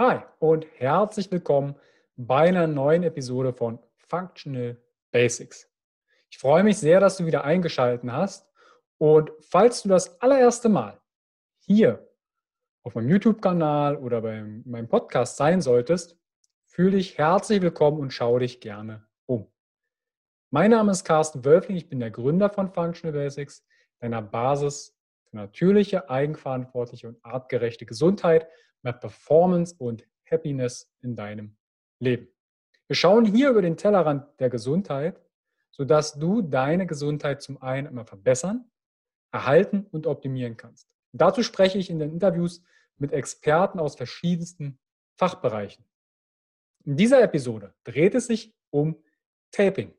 Hi und herzlich willkommen bei einer neuen Episode von Functional Basics. Ich freue mich sehr, dass du wieder eingeschaltet hast und falls du das allererste Mal hier auf meinem YouTube-Kanal oder bei meinem Podcast sein solltest, fühle dich herzlich willkommen und schau dich gerne um. Mein Name ist Carsten Wölfling, ich bin der Gründer von Functional Basics, deiner Basis für natürliche, eigenverantwortliche und artgerechte Gesundheit mehr Performance und Happiness in deinem Leben. Wir schauen hier über den Tellerrand der Gesundheit, sodass du deine Gesundheit zum einen immer verbessern, erhalten und optimieren kannst. Dazu spreche ich in den Interviews mit Experten aus verschiedensten Fachbereichen. In dieser Episode dreht es sich um Taping.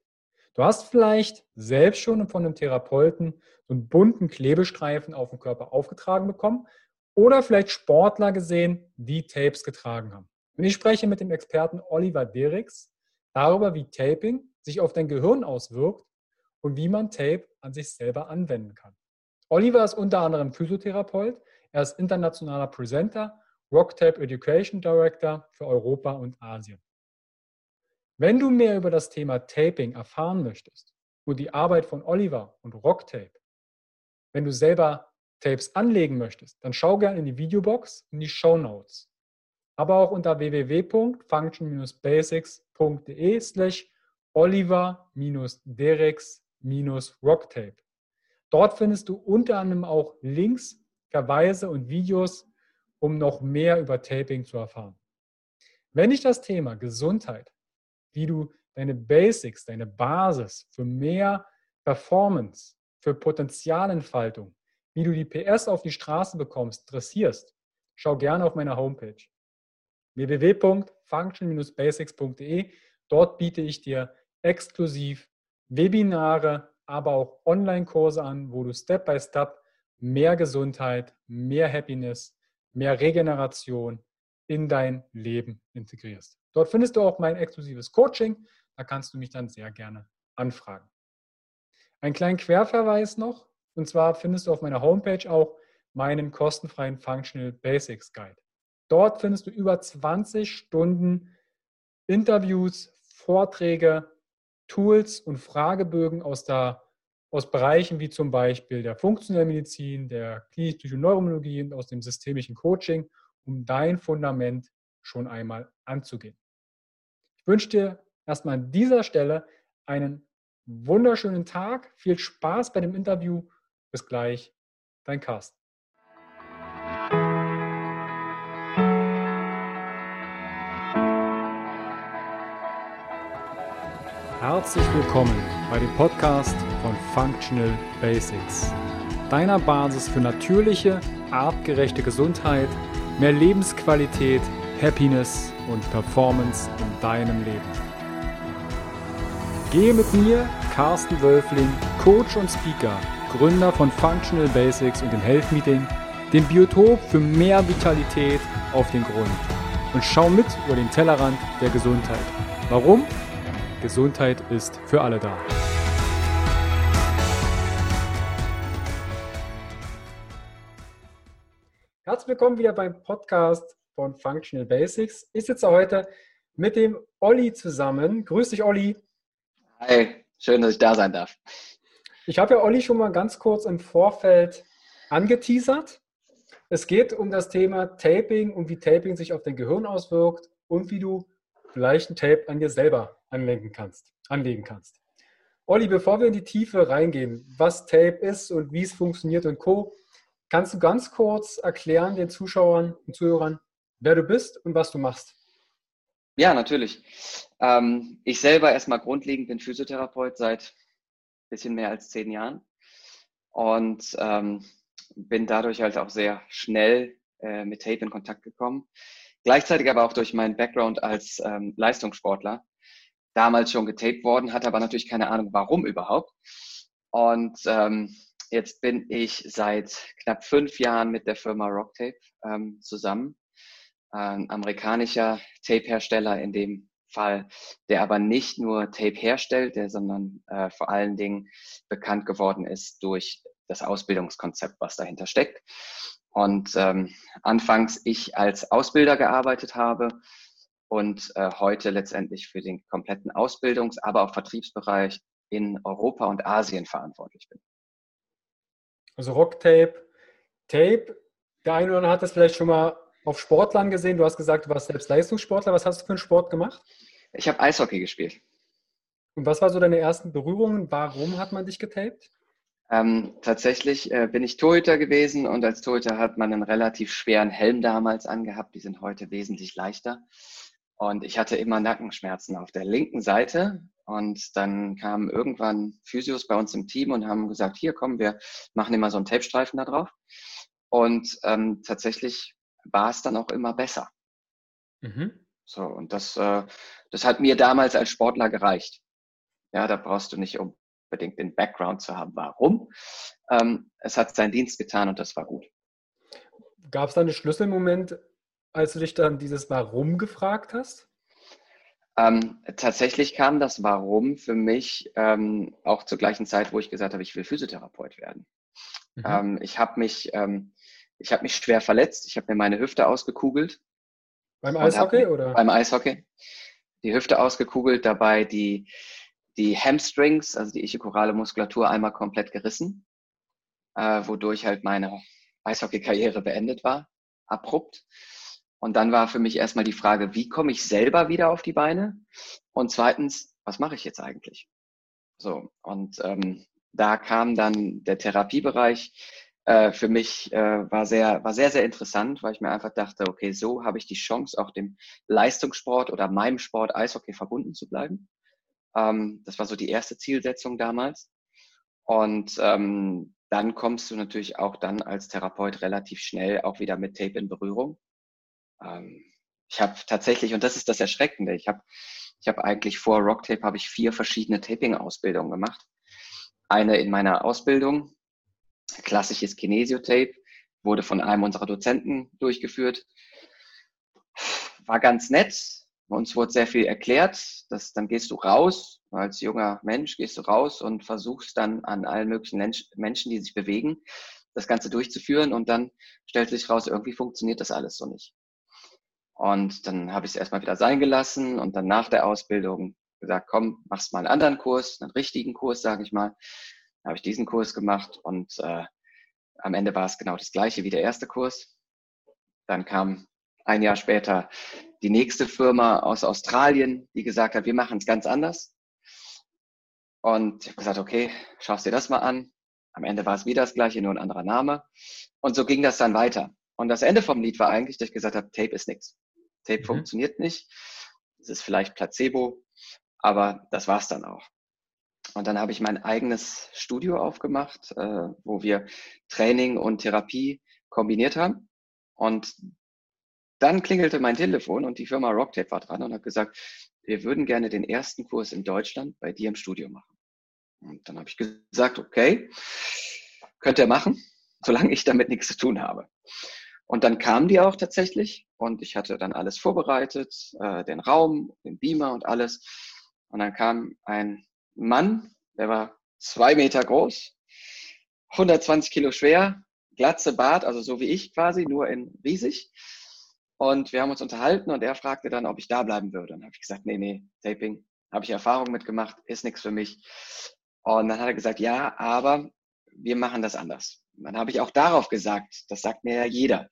Du hast vielleicht selbst schon von einem Therapeuten so einen bunten Klebestreifen auf dem Körper aufgetragen bekommen oder vielleicht Sportler gesehen, die Tapes getragen haben. Und ich spreche mit dem Experten Oliver Derricks darüber, wie Taping sich auf dein Gehirn auswirkt und wie man Tape an sich selber anwenden kann. Oliver ist unter anderem Physiotherapeut, er ist internationaler Presenter, Rocktape Education Director für Europa und Asien. Wenn du mehr über das Thema Taping erfahren möchtest und die Arbeit von Oliver und Rocktape, wenn du selber Tapes anlegen möchtest, dann schau gerne in die Videobox, in die Show Notes. Aber auch unter www.function-basics.de slash Oliver-Dereks-Rocktape. Dort findest du unter anderem auch Links, Verweise und Videos, um noch mehr über Taping zu erfahren. Wenn dich das Thema Gesundheit, wie du deine Basics, deine Basis für mehr Performance, für Potenzialentfaltung, wie du die PS auf die Straße bekommst, interessierst, schau gerne auf meiner Homepage www.function-basics.de. Dort biete ich dir exklusiv Webinare, aber auch Online-Kurse an, wo du Step by Step mehr Gesundheit, mehr Happiness, mehr Regeneration in dein Leben integrierst. Dort findest du auch mein exklusives Coaching. Da kannst du mich dann sehr gerne anfragen. Ein kleinen Querverweis noch. Und zwar findest du auf meiner Homepage auch meinen kostenfreien Functional Basics Guide. Dort findest du über 20 Stunden Interviews, Vorträge, Tools und Fragebögen aus, der, aus Bereichen wie zum Beispiel der funktionellen Medizin, der klinisch Neurologie und aus dem systemischen Coaching, um dein Fundament schon einmal anzugehen. Ich wünsche dir erstmal an dieser Stelle einen wunderschönen Tag, viel Spaß bei dem Interview bis gleich, dein Carsten. Herzlich willkommen bei dem Podcast von Functional Basics, deiner Basis für natürliche, artgerechte Gesundheit, mehr Lebensqualität, Happiness und Performance in deinem Leben. Gehe mit mir, Carsten Wölfling, Coach und Speaker Gründer von Functional Basics und dem Health Meeting, dem Biotop für mehr Vitalität auf den Grund. Und schau mit über den Tellerrand der Gesundheit. Warum? Gesundheit ist für alle da. Herzlich willkommen wieder beim Podcast von Functional Basics. Ich sitze heute mit dem Olli zusammen. Grüß dich, Olli. Hi, schön, dass ich da sein darf. Ich habe ja Olli schon mal ganz kurz im Vorfeld angeteasert. Es geht um das Thema Taping und wie Taping sich auf dein Gehirn auswirkt und wie du vielleicht ein Tape an dir selber anlegen kannst. Anlegen kannst. Olli, bevor wir in die Tiefe reingehen, was Tape ist und wie es funktioniert und Co., kannst du ganz kurz erklären den Zuschauern und Zuhörern, wer du bist und was du machst? Ja, natürlich. Ähm, ich selber erstmal grundlegend bin Physiotherapeut seit bisschen mehr als zehn Jahren und ähm, bin dadurch halt auch sehr schnell äh, mit Tape in Kontakt gekommen. Gleichzeitig aber auch durch meinen Background als ähm, Leistungssportler. Damals schon getaped worden, hatte aber natürlich keine Ahnung, warum überhaupt. Und ähm, jetzt bin ich seit knapp fünf Jahren mit der Firma Rocktape ähm, zusammen. Ein amerikanischer Tape-Hersteller, in dem Fall, der aber nicht nur Tape herstellt, der, sondern äh, vor allen Dingen bekannt geworden ist durch das Ausbildungskonzept, was dahinter steckt. Und ähm, anfangs ich als Ausbilder gearbeitet habe und äh, heute letztendlich für den kompletten Ausbildungs-, aber auch Vertriebsbereich in Europa und Asien verantwortlich bin. Also Rocktape, Tape, der eine oder andere hat das vielleicht schon mal auf Sportlern gesehen. Du hast gesagt, du warst selbst Leistungssportler. Was hast du für einen Sport gemacht? Ich habe Eishockey gespielt. Und was war so deine ersten Berührungen? Warum hat man dich getaped? Ähm, tatsächlich äh, bin ich Torhüter gewesen und als Torhüter hat man einen relativ schweren Helm damals angehabt. Die sind heute wesentlich leichter. Und ich hatte immer Nackenschmerzen auf der linken Seite. Und dann kamen irgendwann Physios bei uns im Team und haben gesagt, hier kommen wir machen immer so einen Tapestreifen da drauf. Und ähm, tatsächlich war es dann auch immer besser. Mhm. So, und das, äh, das hat mir damals als Sportler gereicht. Ja, da brauchst du nicht unbedingt den Background zu haben. Warum? Ähm, es hat seinen Dienst getan und das war gut. Gab es da einen Schlüsselmoment, als du dich dann dieses Warum gefragt hast? Ähm, tatsächlich kam das Warum für mich ähm, auch zur gleichen Zeit, wo ich gesagt habe, ich will Physiotherapeut werden. Mhm. Ähm, ich habe mich, ähm, ich habe mich schwer verletzt. Ich habe mir meine Hüfte ausgekugelt. Beim Eishockey oder? Beim Eishockey. Die Hüfte ausgekugelt, dabei die, die Hamstrings, also die ichiokorale Muskulatur, einmal komplett gerissen, äh, wodurch halt meine Eishockey-Karriere beendet war, abrupt. Und dann war für mich erstmal die Frage, wie komme ich selber wieder auf die Beine? Und zweitens, was mache ich jetzt eigentlich? So, und ähm, da kam dann der Therapiebereich. Äh, für mich äh, war sehr, war sehr, sehr interessant, weil ich mir einfach dachte, okay, so habe ich die Chance, auch dem Leistungssport oder meinem Sport Eishockey verbunden zu bleiben. Ähm, das war so die erste Zielsetzung damals. Und ähm, dann kommst du natürlich auch dann als Therapeut relativ schnell auch wieder mit Tape in Berührung. Ähm, ich habe tatsächlich, und das ist das Erschreckende, ich habe ich hab eigentlich vor Rocktape habe ich vier verschiedene Taping-Ausbildungen gemacht. Eine in meiner Ausbildung, klassisches Kinesiotape, wurde von einem unserer Dozenten durchgeführt. War ganz nett. Uns wurde sehr viel erklärt. dass dann gehst du raus, als junger Mensch gehst du raus und versuchst dann an allen möglichen Menschen, die sich bewegen, das Ganze durchzuführen und dann stellt sich raus, irgendwie funktioniert das alles so nicht. Und dann habe ich es erstmal wieder sein gelassen und dann nach der Ausbildung gesagt, komm, machst mal einen anderen Kurs, einen richtigen Kurs, sage ich mal. Dann habe ich diesen Kurs gemacht und äh, am Ende war es genau das gleiche wie der erste Kurs. Dann kam ein Jahr später die nächste Firma aus Australien, die gesagt hat, wir machen es ganz anders. Und ich habe gesagt, okay, schaust dir das mal an. Am Ende war es wieder das gleiche, nur ein anderer Name. Und so ging das dann weiter. Und das Ende vom Lied war eigentlich, dass ich gesagt habe, Tape ist nichts. Tape mhm. funktioniert nicht. Es ist vielleicht Placebo, aber das war's dann auch. Und dann habe ich mein eigenes Studio aufgemacht, äh, wo wir Training und Therapie kombiniert haben. Und dann klingelte mein Telefon und die Firma Rocktape war dran und hat gesagt, wir würden gerne den ersten Kurs in Deutschland bei dir im Studio machen. Und dann habe ich gesagt, okay, könnt ihr machen, solange ich damit nichts zu tun habe. Und dann kamen die auch tatsächlich und ich hatte dann alles vorbereitet, äh, den Raum, den Beamer und alles. Und dann kam ein Mann, der war zwei Meter groß, 120 Kilo schwer, glatze Bart, also so wie ich quasi, nur in riesig. Und wir haben uns unterhalten und er fragte dann, ob ich da bleiben würde. Und dann habe ich gesagt, nee, nee, Taping, habe ich Erfahrung mitgemacht, ist nichts für mich. Und dann hat er gesagt, ja, aber wir machen das anders. Dann habe ich auch darauf gesagt, das sagt mir ja jeder.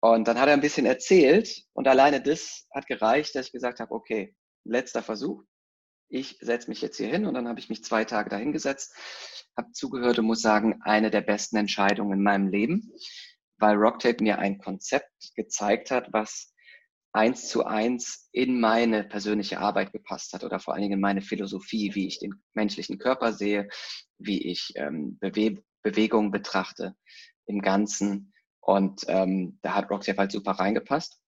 Und dann hat er ein bisschen erzählt und alleine das hat gereicht, dass ich gesagt habe, okay, letzter Versuch. Ich setze mich jetzt hier hin und dann habe ich mich zwei Tage dahingesetzt, habe zugehört und muss sagen, eine der besten Entscheidungen in meinem Leben, weil Rocktape mir ein Konzept gezeigt hat, was eins zu eins in meine persönliche Arbeit gepasst hat oder vor allen Dingen in meine Philosophie, wie ich den menschlichen Körper sehe, wie ich ähm, Bewe Bewegung betrachte im Ganzen. Und ähm, da hat Rocktape halt super reingepasst.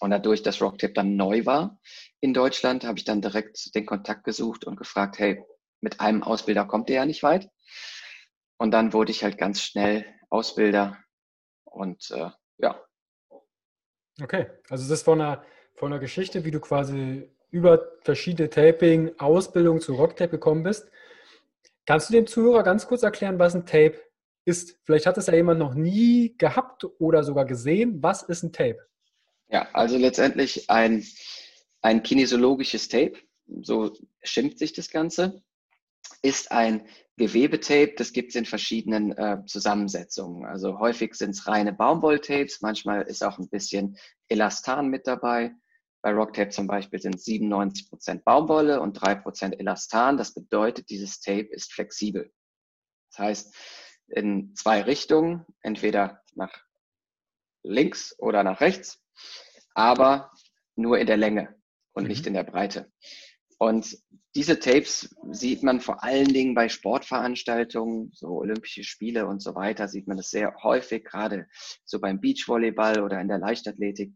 Und dadurch, dass Rocktape dann neu war in Deutschland, habe ich dann direkt den Kontakt gesucht und gefragt, hey, mit einem Ausbilder kommt ihr ja nicht weit. Und dann wurde ich halt ganz schnell Ausbilder und äh, ja. Okay, also das ist von einer, von einer Geschichte, wie du quasi über verschiedene Taping-Ausbildungen zu Rocktape gekommen bist. Kannst du dem Zuhörer ganz kurz erklären, was ein Tape ist. Vielleicht hat es ja jemand noch nie gehabt oder sogar gesehen. Was ist ein Tape? Ja, also letztendlich ein, ein kinesiologisches Tape, so schimpft sich das Ganze, ist ein Gewebetape, das gibt es in verschiedenen äh, Zusammensetzungen. Also häufig sind es reine Baumwolltapes, manchmal ist auch ein bisschen Elastan mit dabei. Bei Rocktape zum Beispiel sind 97 Prozent Baumwolle und 3% Elastan. Das bedeutet, dieses Tape ist flexibel. Das heißt, in zwei Richtungen, entweder nach links oder nach rechts, aber nur in der Länge und mhm. nicht in der Breite. Und diese Tapes sieht man vor allen Dingen bei Sportveranstaltungen, so Olympische Spiele und so weiter, sieht man das sehr häufig, gerade so beim Beachvolleyball oder in der Leichtathletik.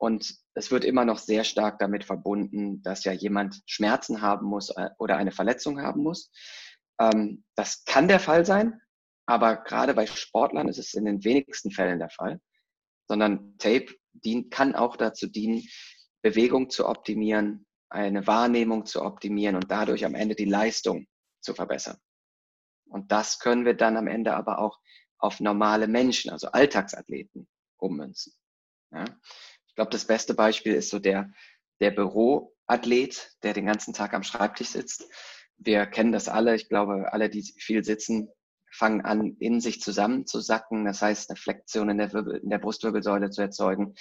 Und es wird immer noch sehr stark damit verbunden, dass ja jemand Schmerzen haben muss äh, oder eine Verletzung haben muss. Ähm, das kann der Fall sein, aber gerade bei Sportlern ist es in den wenigsten Fällen der Fall, sondern Tape dient, kann auch dazu dienen, Bewegung zu optimieren, eine Wahrnehmung zu optimieren und dadurch am Ende die Leistung zu verbessern. Und das können wir dann am Ende aber auch auf normale Menschen, also Alltagsathleten, ummünzen. Ja? Ich glaube, das beste Beispiel ist so der, der Büroathlet, der den ganzen Tag am Schreibtisch sitzt. Wir kennen das alle. Ich glaube, alle, die viel sitzen, fangen an, in sich zusammenzusacken. Das heißt, eine Flexion in der, Wirbel, in der Brustwirbelsäule zu erzeugen.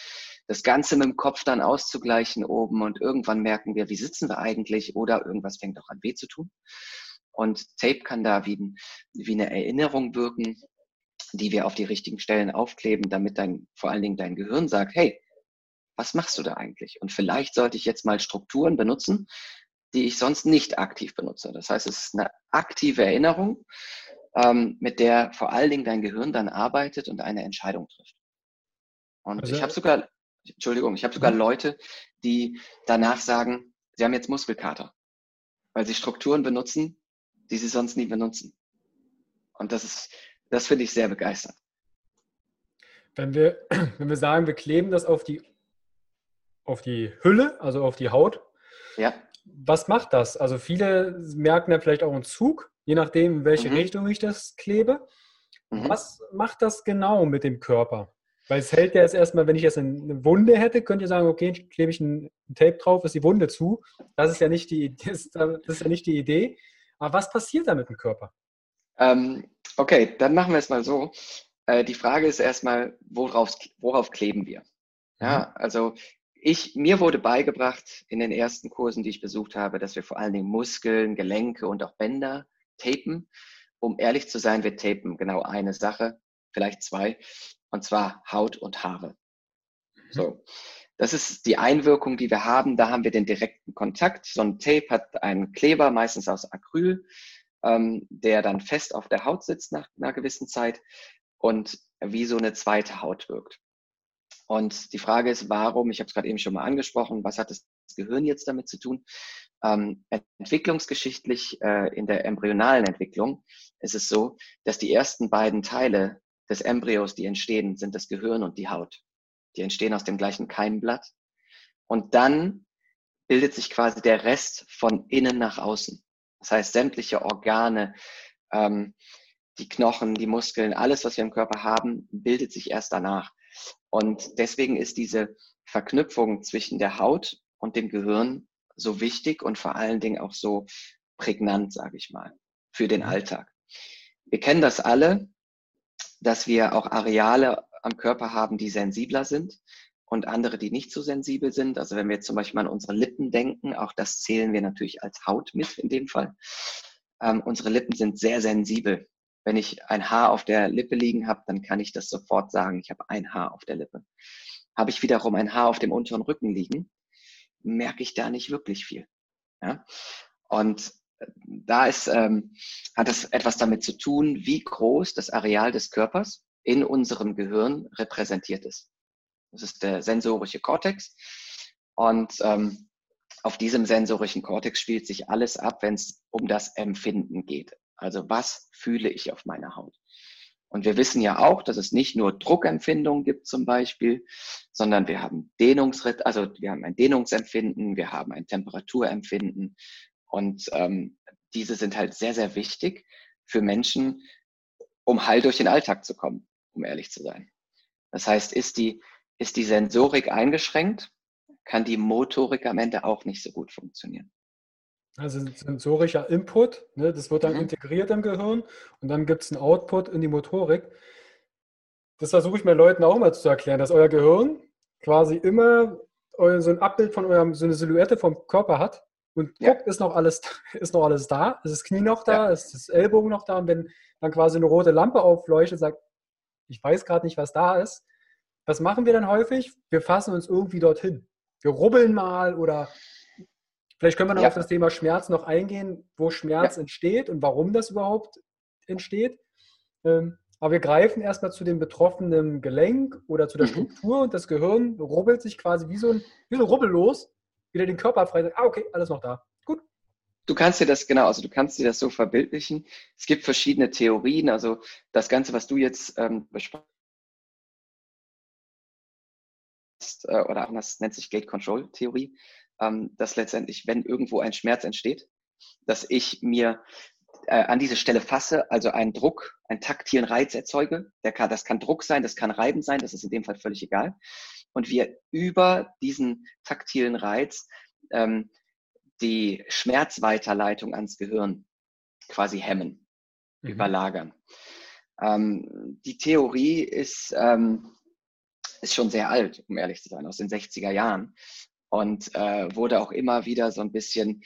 Das Ganze mit dem Kopf dann auszugleichen oben und irgendwann merken wir, wie sitzen wir eigentlich oder irgendwas fängt auch an weh zu tun. Und Tape kann da wie, wie eine Erinnerung wirken, die wir auf die richtigen Stellen aufkleben, damit dein, vor allen Dingen dein Gehirn sagt, hey, was machst du da eigentlich? Und vielleicht sollte ich jetzt mal Strukturen benutzen, die ich sonst nicht aktiv benutze. Das heißt, es ist eine aktive Erinnerung, ähm, mit der vor allen Dingen dein Gehirn dann arbeitet und eine Entscheidung trifft. Und also, ich habe sogar, Entschuldigung, ich habe sogar mhm. Leute, die danach sagen, sie haben jetzt Muskelkater, weil sie Strukturen benutzen, die sie sonst nie benutzen. Und das ist, das finde ich sehr begeisternd. Wenn wir, wenn wir sagen, wir kleben das auf die, auf die Hülle, also auf die Haut, ja. was macht das? Also viele merken ja vielleicht auch einen Zug, je nachdem, in welche mhm. Richtung ich das klebe. Mhm. Was macht das genau mit dem Körper? Weil es hält ja jetzt erstmal, wenn ich jetzt eine Wunde hätte, könnt ihr sagen, okay, klebe ich ein Tape drauf, ist die Wunde zu. Das ist ja nicht die, das ist, das ist ja nicht die Idee. Aber was passiert da mit dem Körper? Ähm, okay, dann machen wir es mal so. Äh, die Frage ist erstmal, worauf, worauf kleben wir? Ja, mhm. also ich, mir wurde beigebracht in den ersten Kursen, die ich besucht habe, dass wir vor allen Dingen Muskeln, Gelenke und auch Bänder tapen. Um ehrlich zu sein, wir tapen genau eine Sache, vielleicht zwei, und zwar Haut und Haare. Mhm. So. Das ist die Einwirkung, die wir haben. Da haben wir den direkten Kontakt. So ein Tape hat einen Kleber, meistens aus Acryl, ähm, der dann fest auf der Haut sitzt nach einer gewissen Zeit und wie so eine zweite Haut wirkt. Und die Frage ist, warum, ich habe es gerade eben schon mal angesprochen, was hat das Gehirn jetzt damit zu tun? Ähm, entwicklungsgeschichtlich äh, in der embryonalen Entwicklung ist es so, dass die ersten beiden Teile des Embryos, die entstehen, sind das Gehirn und die Haut. Die entstehen aus dem gleichen Keimblatt. Und dann bildet sich quasi der Rest von innen nach außen. Das heißt, sämtliche Organe, ähm, die Knochen, die Muskeln, alles, was wir im Körper haben, bildet sich erst danach. Und deswegen ist diese Verknüpfung zwischen der Haut und dem Gehirn so wichtig und vor allen Dingen auch so prägnant, sage ich mal, für den mhm. Alltag. Wir kennen das alle, dass wir auch Areale am Körper haben, die sensibler sind und andere, die nicht so sensibel sind. Also wenn wir jetzt zum Beispiel an unsere Lippen denken, auch das zählen wir natürlich als Haut mit in dem Fall. Ähm, unsere Lippen sind sehr sensibel. Wenn ich ein Haar auf der Lippe liegen habe, dann kann ich das sofort sagen, ich habe ein Haar auf der Lippe. Habe ich wiederum ein Haar auf dem unteren Rücken liegen, merke ich da nicht wirklich viel. Ja? Und äh, da ist, ähm, hat es etwas damit zu tun, wie groß das Areal des Körpers in unserem Gehirn repräsentiert ist. Das ist der sensorische Kortex. Und ähm, auf diesem sensorischen Kortex spielt sich alles ab, wenn es um das Empfinden geht. Also was fühle ich auf meiner Haut? Und wir wissen ja auch, dass es nicht nur Druckempfindungen gibt zum Beispiel, sondern wir haben Dehnungsritt, also wir haben ein Dehnungsempfinden, wir haben ein Temperaturempfinden und ähm, diese sind halt sehr, sehr wichtig für Menschen, um heil durch den Alltag zu kommen, um ehrlich zu sein. Das heißt, ist die, ist die Sensorik eingeschränkt, kann die Motorik am Ende auch nicht so gut funktionieren. Also sensorischer Input, ne, das wird dann mhm. integriert im Gehirn und dann gibt es einen Output in die Motorik. Das versuche ich meinen Leuten auch mal zu erklären, dass euer Gehirn quasi immer so ein Abbild von eurem, so eine Silhouette vom Körper hat und ja. guckt, ist noch alles, ist noch alles da, ist das Knie noch da, ja. ist das Ellbogen noch da und wenn dann quasi eine rote Lampe aufleuchtet, sagt, ich weiß gerade nicht, was da ist. Was machen wir dann häufig? Wir fassen uns irgendwie dorthin. Wir rubbeln mal oder Vielleicht können wir noch ja. auf das Thema Schmerz noch eingehen, wo Schmerz ja. entsteht und warum das überhaupt entsteht. Ähm, aber wir greifen erstmal zu dem betroffenen Gelenk oder zu der mhm. Struktur und das Gehirn rubbelt sich quasi wie so ein, wie so rubbellos wieder den Körper frei. Sagt, ah, okay, alles noch da. Gut. Du kannst dir das, genau, also du kannst dir das so verbildlichen. Es gibt verschiedene Theorien, also das Ganze, was du jetzt ähm, besprichst, äh, oder anders nennt sich Gate Control Theorie ähm, dass letztendlich, wenn irgendwo ein Schmerz entsteht, dass ich mir äh, an diese Stelle fasse, also einen Druck, einen taktilen Reiz erzeuge. Der kann, das kann Druck sein, das kann Reiben sein, das ist in dem Fall völlig egal. Und wir über diesen taktilen Reiz ähm, die Schmerzweiterleitung ans Gehirn quasi hemmen, mhm. überlagern. Ähm, die Theorie ist, ähm, ist schon sehr alt, um ehrlich zu sein, aus den 60er Jahren und äh, wurde auch immer wieder so ein bisschen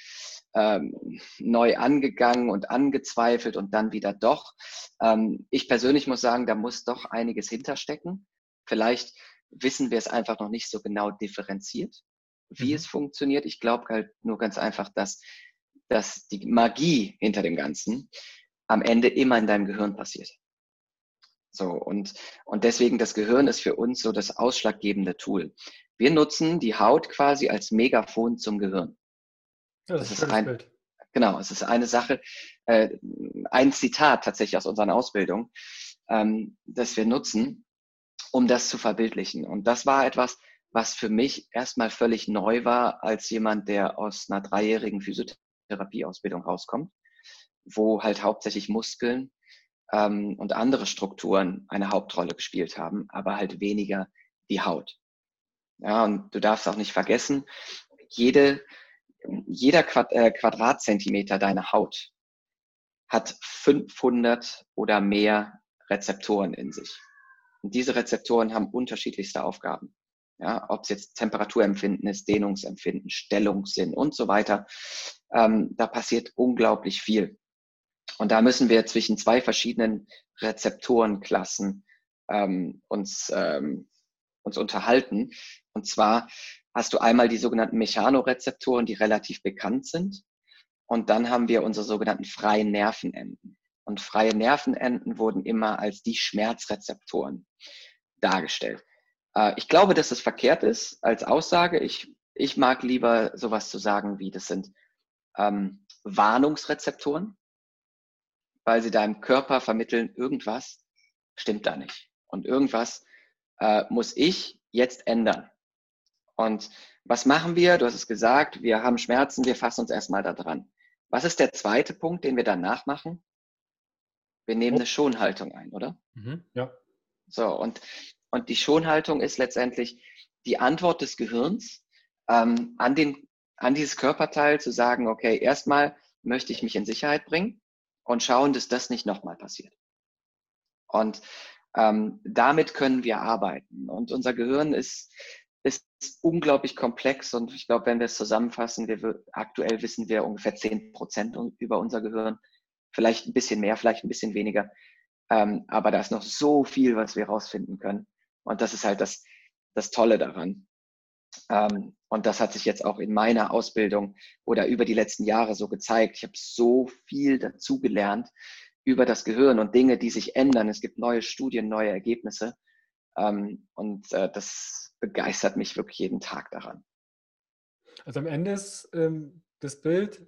ähm, neu angegangen und angezweifelt und dann wieder doch. Ähm, ich persönlich muss sagen, da muss doch einiges hinterstecken. Vielleicht wissen wir es einfach noch nicht so genau differenziert, wie mhm. es funktioniert. Ich glaube halt nur ganz einfach, dass, dass die Magie hinter dem Ganzen am Ende immer in deinem Gehirn passiert. So, und, und deswegen das Gehirn ist für uns so das ausschlaggebende Tool. Wir nutzen die Haut quasi als Megafon zum Gehirn. Ja, das, das ist ein, Bild. Genau, es ist eine Sache, äh, ein Zitat tatsächlich aus unserer Ausbildung, ähm, das wir nutzen, um das zu verbildlichen. Und das war etwas, was für mich erstmal völlig neu war, als jemand, der aus einer dreijährigen Physiotherapieausbildung rauskommt, wo halt hauptsächlich Muskeln ähm, und andere Strukturen eine Hauptrolle gespielt haben, aber halt weniger die Haut. Ja, und du darfst auch nicht vergessen, jede, jeder Quad, äh, Quadratzentimeter deiner Haut hat 500 oder mehr Rezeptoren in sich. Und diese Rezeptoren haben unterschiedlichste Aufgaben. Ja, ob es jetzt Temperaturempfinden ist, Dehnungsempfinden, Stellungssinn und so weiter. Ähm, da passiert unglaublich viel. Und da müssen wir zwischen zwei verschiedenen Rezeptorenklassen ähm, uns ähm, uns unterhalten. Und zwar hast du einmal die sogenannten Mechanorezeptoren, die relativ bekannt sind. Und dann haben wir unsere sogenannten freien Nervenenden. Und freie Nervenenden wurden immer als die Schmerzrezeptoren dargestellt. Äh, ich glaube, dass es verkehrt ist als Aussage. Ich, ich mag lieber sowas zu sagen wie, das sind ähm, Warnungsrezeptoren, weil sie deinem Körper vermitteln, irgendwas stimmt da nicht. Und irgendwas äh, muss ich jetzt ändern. Und was machen wir? Du hast es gesagt, wir haben Schmerzen, wir fassen uns erstmal da dran. Was ist der zweite Punkt, den wir danach machen? Wir nehmen eine Schonhaltung ein, oder? Mhm, ja. So, und, und die Schonhaltung ist letztendlich die Antwort des Gehirns ähm, an, den, an dieses Körperteil zu sagen, okay, erstmal möchte ich mich in Sicherheit bringen und schauen, dass das nicht nochmal passiert. Und ähm, damit können wir arbeiten. Und unser Gehirn ist, ist unglaublich komplex und ich glaube, wenn wir es zusammenfassen, wir, aktuell wissen wir ungefähr zehn Prozent über unser Gehirn. Vielleicht ein bisschen mehr, vielleicht ein bisschen weniger. Ähm, aber da ist noch so viel, was wir rausfinden können. Und das ist halt das, das Tolle daran. Ähm, und das hat sich jetzt auch in meiner Ausbildung oder über die letzten Jahre so gezeigt. Ich habe so viel dazugelernt, über das Gehirn und Dinge, die sich ändern. Es gibt neue Studien, neue Ergebnisse. Ähm, und äh, das begeistert mich wirklich jeden Tag daran. Also am Ende ist ähm, das Bild,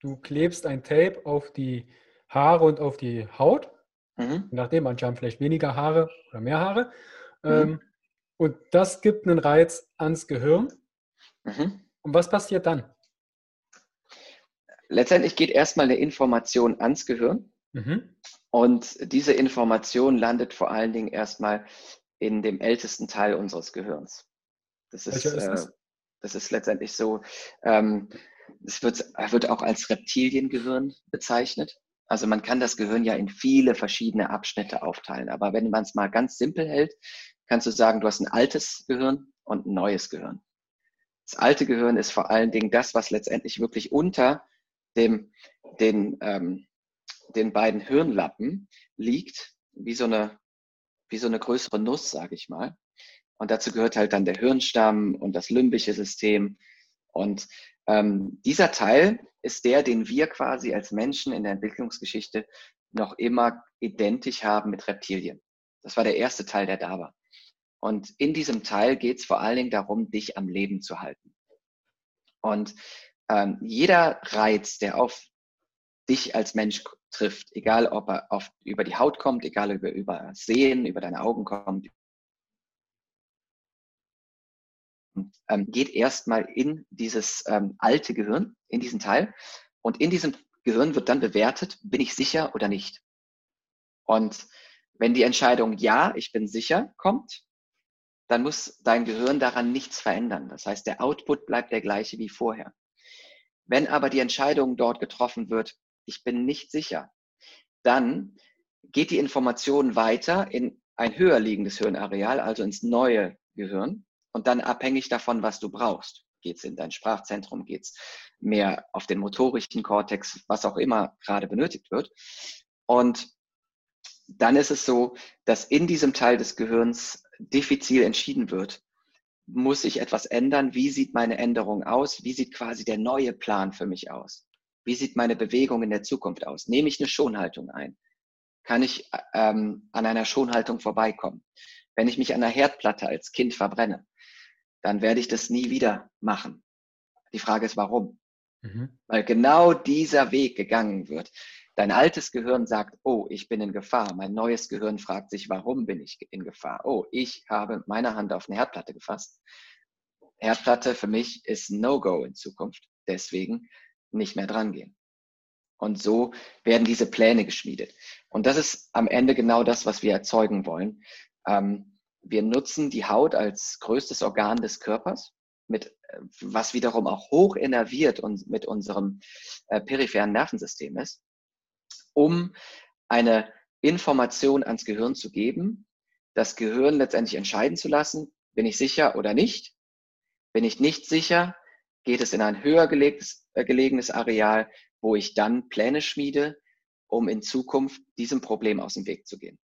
du klebst ein Tape auf die Haare und auf die Haut. Mhm. Nachdem manche haben vielleicht weniger Haare oder mehr Haare. Mhm. Und das gibt einen Reiz ans Gehirn. Mhm. Und was passiert dann? Letztendlich geht erstmal eine Information ans Gehirn. Mhm. Und diese Information landet vor allen Dingen erstmal in dem ältesten Teil unseres Gehirns. Das ist, ist das? Äh, das? ist letztendlich so, ähm, es wird, wird auch als Reptiliengehirn bezeichnet. Also man kann das Gehirn ja in viele verschiedene Abschnitte aufteilen. Aber wenn man es mal ganz simpel hält, kannst du sagen, du hast ein altes Gehirn und ein neues Gehirn. Das alte Gehirn ist vor allen Dingen das, was letztendlich wirklich unter dem, den, ähm, den beiden Hirnlappen liegt, wie so eine, wie so eine größere Nuss, sage ich mal. Und dazu gehört halt dann der Hirnstamm und das limbische System. Und ähm, dieser Teil ist der, den wir quasi als Menschen in der Entwicklungsgeschichte noch immer identisch haben mit Reptilien. Das war der erste Teil, der da war. Und in diesem Teil geht es vor allen Dingen darum, dich am Leben zu halten. Und ähm, jeder Reiz, der auf dich als Mensch trifft, egal ob er auf, über die Haut kommt, egal ob er über Sehen, über deine Augen kommt, ähm, geht erstmal in dieses ähm, alte Gehirn, in diesen Teil. Und in diesem Gehirn wird dann bewertet, bin ich sicher oder nicht. Und wenn die Entscheidung Ja, ich bin sicher kommt, dann muss dein Gehirn daran nichts verändern. Das heißt, der Output bleibt der gleiche wie vorher. Wenn aber die Entscheidung dort getroffen wird, ich bin nicht sicher, dann geht die Information weiter in ein höher liegendes Hirnareal, also ins neue Gehirn. Und dann abhängig davon, was du brauchst. Geht es in dein Sprachzentrum, geht es mehr auf den motorischen Kortex, was auch immer gerade benötigt wird. Und dann ist es so, dass in diesem Teil des Gehirns diffizil entschieden wird, muss ich etwas ändern? Wie sieht meine Änderung aus? Wie sieht quasi der neue Plan für mich aus? Wie sieht meine Bewegung in der Zukunft aus? Nehme ich eine Schonhaltung ein? Kann ich ähm, an einer Schonhaltung vorbeikommen? Wenn ich mich an einer Herdplatte als Kind verbrenne, dann werde ich das nie wieder machen. Die Frage ist, warum? Mhm. Weil genau dieser Weg gegangen wird. Dein altes Gehirn sagt, oh, ich bin in Gefahr. Mein neues Gehirn fragt sich, warum bin ich in Gefahr? Oh, ich habe meine Hand auf eine Herdplatte gefasst. Herdplatte für mich ist No-Go in Zukunft. Deswegen nicht mehr drangehen. Und so werden diese Pläne geschmiedet. Und das ist am Ende genau das, was wir erzeugen wollen. Ähm, wir nutzen die Haut als größtes Organ des Körpers, mit, äh, was wiederum auch hoch innerviert und mit unserem äh, peripheren Nervensystem ist um eine Information ans Gehirn zu geben, das Gehirn letztendlich entscheiden zu lassen, bin ich sicher oder nicht. Bin ich nicht sicher, geht es in ein höher gelegtes, äh, gelegenes Areal, wo ich dann Pläne schmiede, um in Zukunft diesem Problem aus dem Weg zu gehen.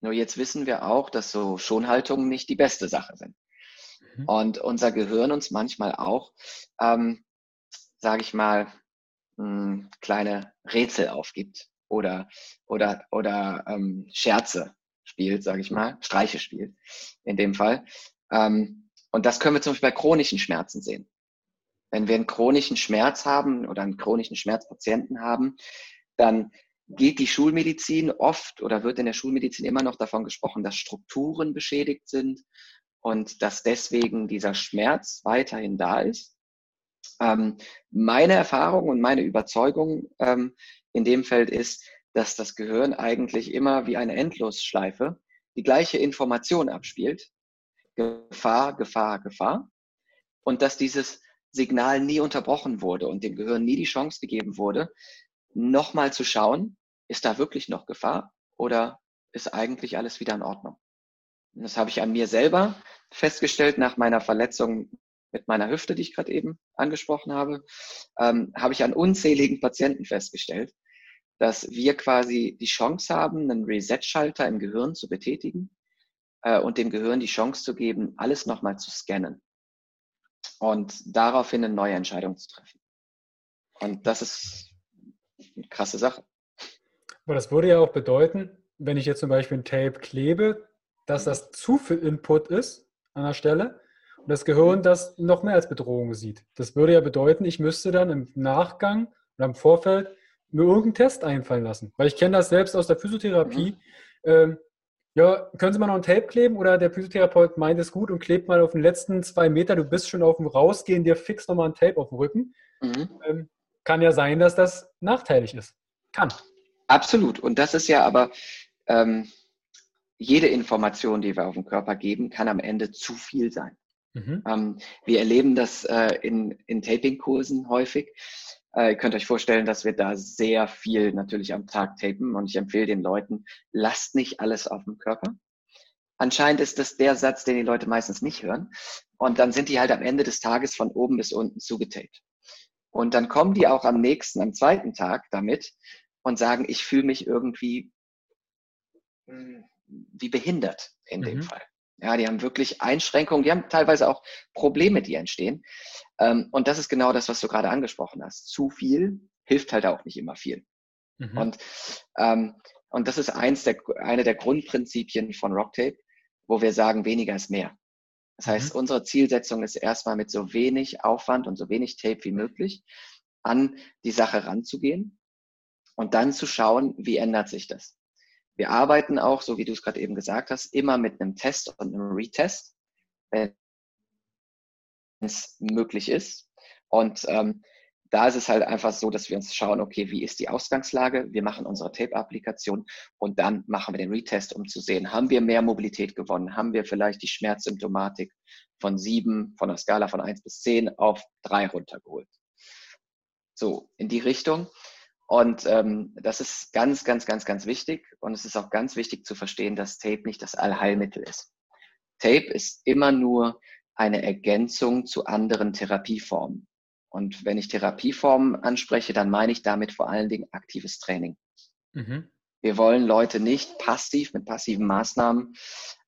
Nur jetzt wissen wir auch, dass so Schonhaltungen nicht die beste Sache sind. Mhm. Und unser Gehirn uns manchmal auch, ähm, sage ich mal, mh, hm, kleine Rätsel aufgibt oder, oder, oder ähm, Scherze spielt, sage ich mal, Streiche spielt in dem Fall. Ähm, und das können wir zum Beispiel bei chronischen Schmerzen sehen. Wenn wir einen chronischen Schmerz haben oder einen chronischen Schmerzpatienten haben, dann geht die Schulmedizin oft oder wird in der Schulmedizin immer noch davon gesprochen, dass Strukturen beschädigt sind und dass deswegen dieser Schmerz weiterhin da ist. Ähm, meine Erfahrung und meine Überzeugung ähm, in dem Feld ist, dass das Gehirn eigentlich immer wie eine Endlosschleife die gleiche Information abspielt. Gefahr, Gefahr, Gefahr. Und dass dieses Signal nie unterbrochen wurde und dem Gehirn nie die Chance gegeben wurde, nochmal zu schauen, ist da wirklich noch Gefahr oder ist eigentlich alles wieder in Ordnung? Und das habe ich an mir selber festgestellt nach meiner Verletzung mit meiner Hüfte, die ich gerade eben angesprochen habe, ähm, habe ich an unzähligen Patienten festgestellt, dass wir quasi die Chance haben, einen Reset-Schalter im Gehirn zu betätigen äh, und dem Gehirn die Chance zu geben, alles nochmal zu scannen und daraufhin eine neue Entscheidung zu treffen. Und das ist eine krasse Sache. Aber das würde ja auch bedeuten, wenn ich jetzt zum Beispiel ein Tape klebe, dass das zu viel Input ist an der Stelle und das Gehirn das noch mehr als Bedrohung sieht. Das würde ja bedeuten, ich müsste dann im Nachgang oder im Vorfeld mir irgendeinen Test einfallen lassen. Weil ich kenne das selbst aus der Physiotherapie. Mhm. Ähm, ja, können Sie mal noch ein Tape kleben oder der Physiotherapeut meint es gut und klebt mal auf den letzten zwei Meter, du bist schon auf dem Rausgehen, dir fix nochmal ein Tape auf dem Rücken. Mhm. Ähm, kann ja sein, dass das nachteilig ist. Kann. Absolut. Und das ist ja aber ähm, jede Information, die wir auf den Körper geben, kann am Ende zu viel sein. Mhm. Ähm, wir erleben das äh, in, in Taping-Kursen häufig. Äh, ihr könnt euch vorstellen, dass wir da sehr viel natürlich am Tag tapen und ich empfehle den Leuten, lasst nicht alles auf dem Körper. Anscheinend ist das der Satz, den die Leute meistens nicht hören. Und dann sind die halt am Ende des Tages von oben bis unten zugetaped. Und dann kommen die auch am nächsten, am zweiten Tag damit und sagen, ich fühle mich irgendwie hm, wie behindert in mhm. dem Fall. Ja, die haben wirklich Einschränkungen, die haben teilweise auch Probleme, die entstehen. Ähm, und das ist genau das, was du gerade angesprochen hast. Zu viel hilft halt auch nicht immer viel. Mhm. Und, ähm, und das ist eins der, eine der Grundprinzipien von Rocktape, wo wir sagen, weniger ist mehr. Das heißt, mhm. unsere Zielsetzung ist erstmal mit so wenig Aufwand und so wenig Tape wie möglich an die Sache ranzugehen und dann zu schauen, wie ändert sich das. Wir arbeiten auch, so wie du es gerade eben gesagt hast, immer mit einem Test und einem Retest, wenn es möglich ist. Und ähm, da ist es halt einfach so, dass wir uns schauen, okay, wie ist die Ausgangslage? Wir machen unsere Tape-Applikation und dann machen wir den Retest, um zu sehen, haben wir mehr Mobilität gewonnen? Haben wir vielleicht die Schmerzsymptomatik von sieben, von der Skala von eins bis zehn auf drei runtergeholt? So, in die Richtung. Und ähm, das ist ganz, ganz, ganz, ganz wichtig. Und es ist auch ganz wichtig zu verstehen, dass Tape nicht das Allheilmittel ist. Tape ist immer nur eine Ergänzung zu anderen Therapieformen. Und wenn ich Therapieformen anspreche, dann meine ich damit vor allen Dingen aktives Training. Mhm. Wir wollen Leute nicht passiv mit passiven Maßnahmen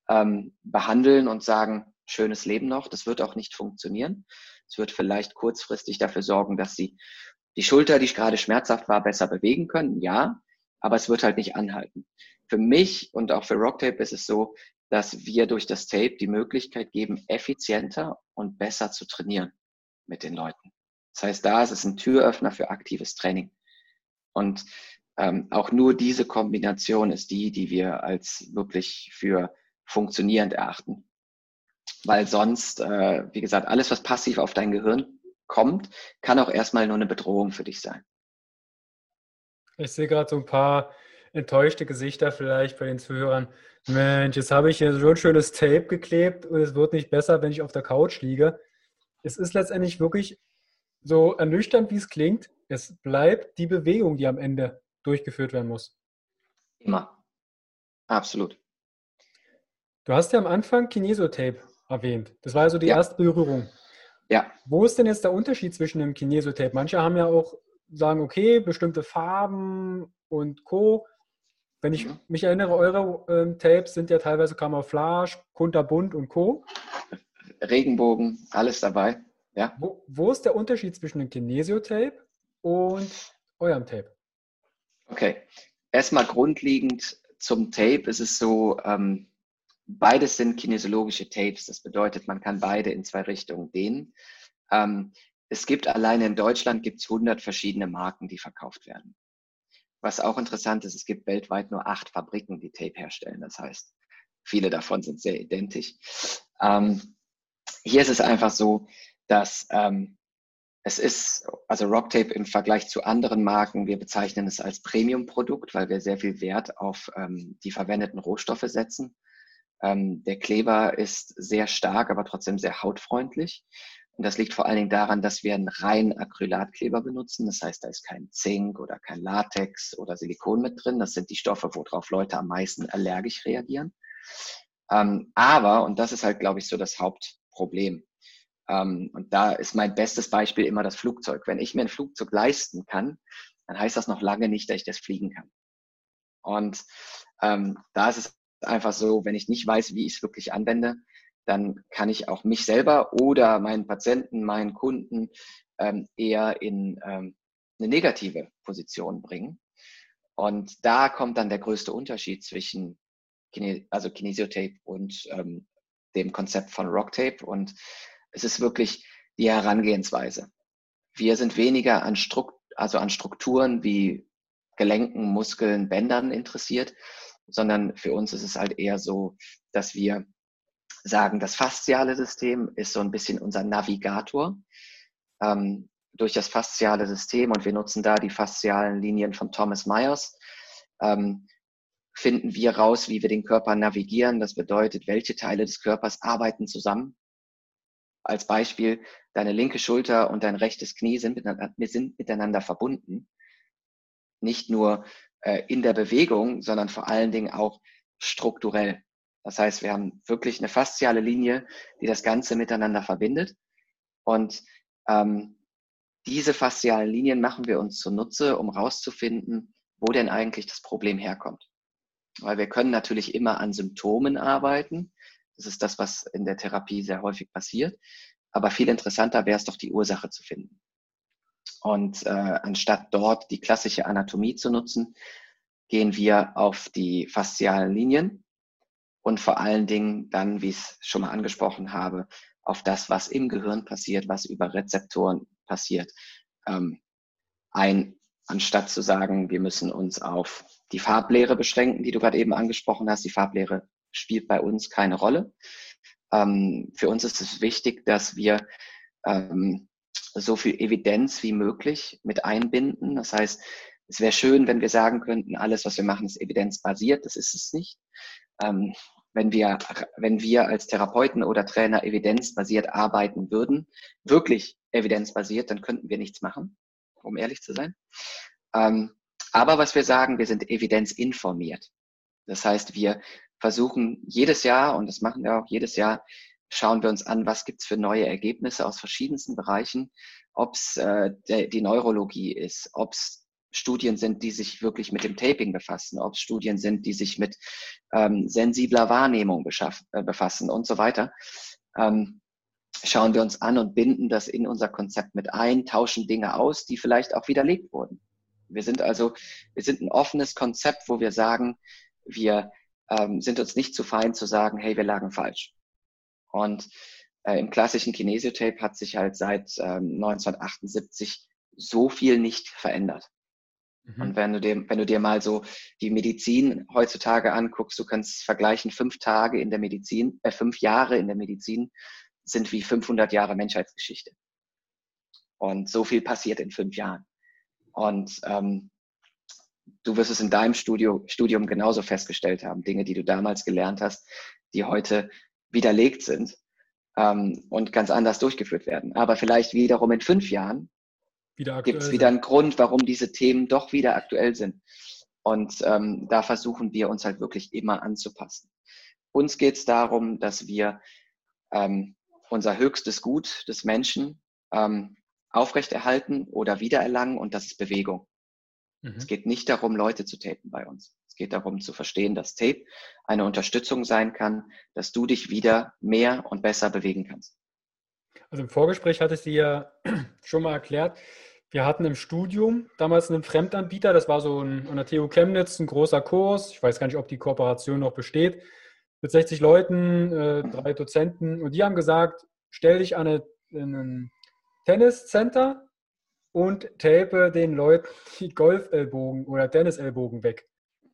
ähm, behandeln und sagen, schönes Leben noch. Das wird auch nicht funktionieren. Es wird vielleicht kurzfristig dafür sorgen, dass sie die Schulter, die gerade schmerzhaft war, besser bewegen können, ja, aber es wird halt nicht anhalten. Für mich und auch für Rocktape ist es so, dass wir durch das Tape die Möglichkeit geben, effizienter und besser zu trainieren mit den Leuten. Das heißt, da ist es ein Türöffner für aktives Training. Und ähm, auch nur diese Kombination ist die, die wir als wirklich für funktionierend erachten. Weil sonst, äh, wie gesagt, alles, was passiv auf dein Gehirn kommt, kann auch erstmal nur eine Bedrohung für dich sein. Ich sehe gerade so ein paar enttäuschte Gesichter vielleicht bei den Zuhörern. Mensch, jetzt habe ich hier so ein schönes Tape geklebt und es wird nicht besser, wenn ich auf der Couch liege. Es ist letztendlich wirklich so ernüchternd, wie es klingt. Es bleibt die Bewegung, die am Ende durchgeführt werden muss. Immer. Absolut. Du hast ja am Anfang Kinesotape erwähnt. Das war also die ja. erste Berührung. Ja. Wo ist denn jetzt der Unterschied zwischen dem Kinesotape? Manche haben ja auch, sagen, okay, bestimmte Farben und Co. Wenn ich mhm. mich erinnere, eure ähm, Tapes sind ja teilweise Camouflage, kunterbunt und Co. Regenbogen, alles dabei. Ja. Wo, wo ist der Unterschied zwischen dem Kinesiotape und eurem Tape? Okay. Erstmal grundlegend zum Tape ist es so, ähm, Beides sind kinesiologische Tapes. Das bedeutet, man kann beide in zwei Richtungen dehnen. Ähm, es gibt alleine in Deutschland gibt es 100 verschiedene Marken, die verkauft werden. Was auch interessant ist, es gibt weltweit nur acht Fabriken, die Tape herstellen. Das heißt, viele davon sind sehr identisch. Ähm, hier ist es einfach so, dass ähm, es ist, also Rocktape im Vergleich zu anderen Marken, wir bezeichnen es als Premium-Produkt, weil wir sehr viel Wert auf ähm, die verwendeten Rohstoffe setzen. Ähm, der Kleber ist sehr stark, aber trotzdem sehr hautfreundlich. Und das liegt vor allen Dingen daran, dass wir einen reinen Acrylatkleber benutzen. Das heißt, da ist kein Zink oder kein Latex oder Silikon mit drin. Das sind die Stoffe, worauf Leute am meisten allergisch reagieren. Ähm, aber, und das ist halt, glaube ich, so das Hauptproblem. Ähm, und da ist mein bestes Beispiel immer das Flugzeug. Wenn ich mir ein Flugzeug leisten kann, dann heißt das noch lange nicht, dass ich das fliegen kann. Und ähm, da ist es einfach so, wenn ich nicht weiß, wie ich es wirklich anwende, dann kann ich auch mich selber oder meinen Patienten, meinen Kunden ähm, eher in ähm, eine negative Position bringen. Und da kommt dann der größte Unterschied zwischen also Kinesiotape und ähm, dem Konzept von Rocktape. Und es ist wirklich die Herangehensweise. Wir sind weniger an, Strukt also an Strukturen wie Gelenken, Muskeln, Bändern interessiert, sondern für uns ist es halt eher so, dass wir sagen, das fasziale System ist so ein bisschen unser Navigator. Ähm, durch das fasziale System und wir nutzen da die faszialen Linien von Thomas Myers, ähm, finden wir raus, wie wir den Körper navigieren. Das bedeutet, welche Teile des Körpers arbeiten zusammen. Als Beispiel, deine linke Schulter und dein rechtes Knie sind miteinander, sind miteinander verbunden. Nicht nur äh, in der Bewegung, sondern vor allen Dingen auch strukturell. Das heißt, wir haben wirklich eine fasziale Linie, die das Ganze miteinander verbindet. Und ähm, diese faszialen Linien machen wir uns zunutze, um rauszufinden, wo denn eigentlich das Problem herkommt. Weil wir können natürlich immer an Symptomen arbeiten. Das ist das, was in der Therapie sehr häufig passiert. Aber viel interessanter wäre es doch, die Ursache zu finden. Und äh, anstatt dort die klassische Anatomie zu nutzen, gehen wir auf die faszialen Linien und vor allen Dingen dann, wie ich es schon mal angesprochen habe, auf das, was im Gehirn passiert, was über Rezeptoren passiert, ähm, ein, anstatt zu sagen, wir müssen uns auf die Farblehre beschränken, die du gerade eben angesprochen hast. Die Farblehre spielt bei uns keine Rolle. Ähm, für uns ist es wichtig, dass wir ähm, so viel Evidenz wie möglich mit einbinden. Das heißt, es wäre schön, wenn wir sagen könnten, alles, was wir machen, ist evidenzbasiert. Das ist es nicht. Ähm, wenn wir, wenn wir als Therapeuten oder Trainer evidenzbasiert arbeiten würden, wirklich evidenzbasiert, dann könnten wir nichts machen, um ehrlich zu sein. Ähm, aber was wir sagen, wir sind evidenzinformiert. Das heißt, wir versuchen jedes Jahr, und das machen wir auch jedes Jahr, schauen wir uns an, was gibt's für neue Ergebnisse aus verschiedensten Bereichen, ob es äh, die Neurologie ist, ob es Studien sind, die sich wirklich mit dem Taping befassen, ob es Studien sind, die sich mit ähm, sensibler Wahrnehmung äh, befassen und so weiter. Ähm, schauen wir uns an und binden das in unser Konzept mit ein, tauschen Dinge aus, die vielleicht auch widerlegt wurden. Wir sind also, wir sind ein offenes Konzept, wo wir sagen, wir ähm, sind uns nicht zu fein zu sagen, hey, wir lagen falsch. Und äh, im klassischen Kinesiotape hat sich halt seit ähm, 1978 so viel nicht verändert. Mhm. Und wenn du dir, wenn du dir mal so die Medizin heutzutage anguckst, du kannst vergleichen, fünf Tage in der Medizin, äh, fünf Jahre in der Medizin sind wie 500 Jahre Menschheitsgeschichte. Und so viel passiert in fünf Jahren. Und ähm, du wirst es in deinem Studio, Studium genauso festgestellt haben, Dinge, die du damals gelernt hast, die heute widerlegt sind ähm, und ganz anders durchgeführt werden. Aber vielleicht wiederum in fünf Jahren gibt es wieder einen Grund, warum diese Themen doch wieder aktuell sind. Und ähm, da versuchen wir uns halt wirklich immer anzupassen. Uns geht es darum, dass wir ähm, unser höchstes Gut des Menschen ähm, aufrechterhalten oder wiedererlangen und das ist Bewegung. Mhm. Es geht nicht darum, Leute zu tapen bei uns. Geht darum zu verstehen, dass Tape eine Unterstützung sein kann, dass du dich wieder mehr und besser bewegen kannst. Also im Vorgespräch hatte ich dir ja schon mal erklärt, wir hatten im Studium damals einen Fremdanbieter, das war so ein, an der TU Chemnitz ein großer Kurs. Ich weiß gar nicht, ob die Kooperation noch besteht. Mit 60 Leuten, äh, drei Dozenten. Und die haben gesagt, stell dich an eine, ein Tenniscenter und tape den Leuten die Golfellbogen oder Tennisellbogen weg.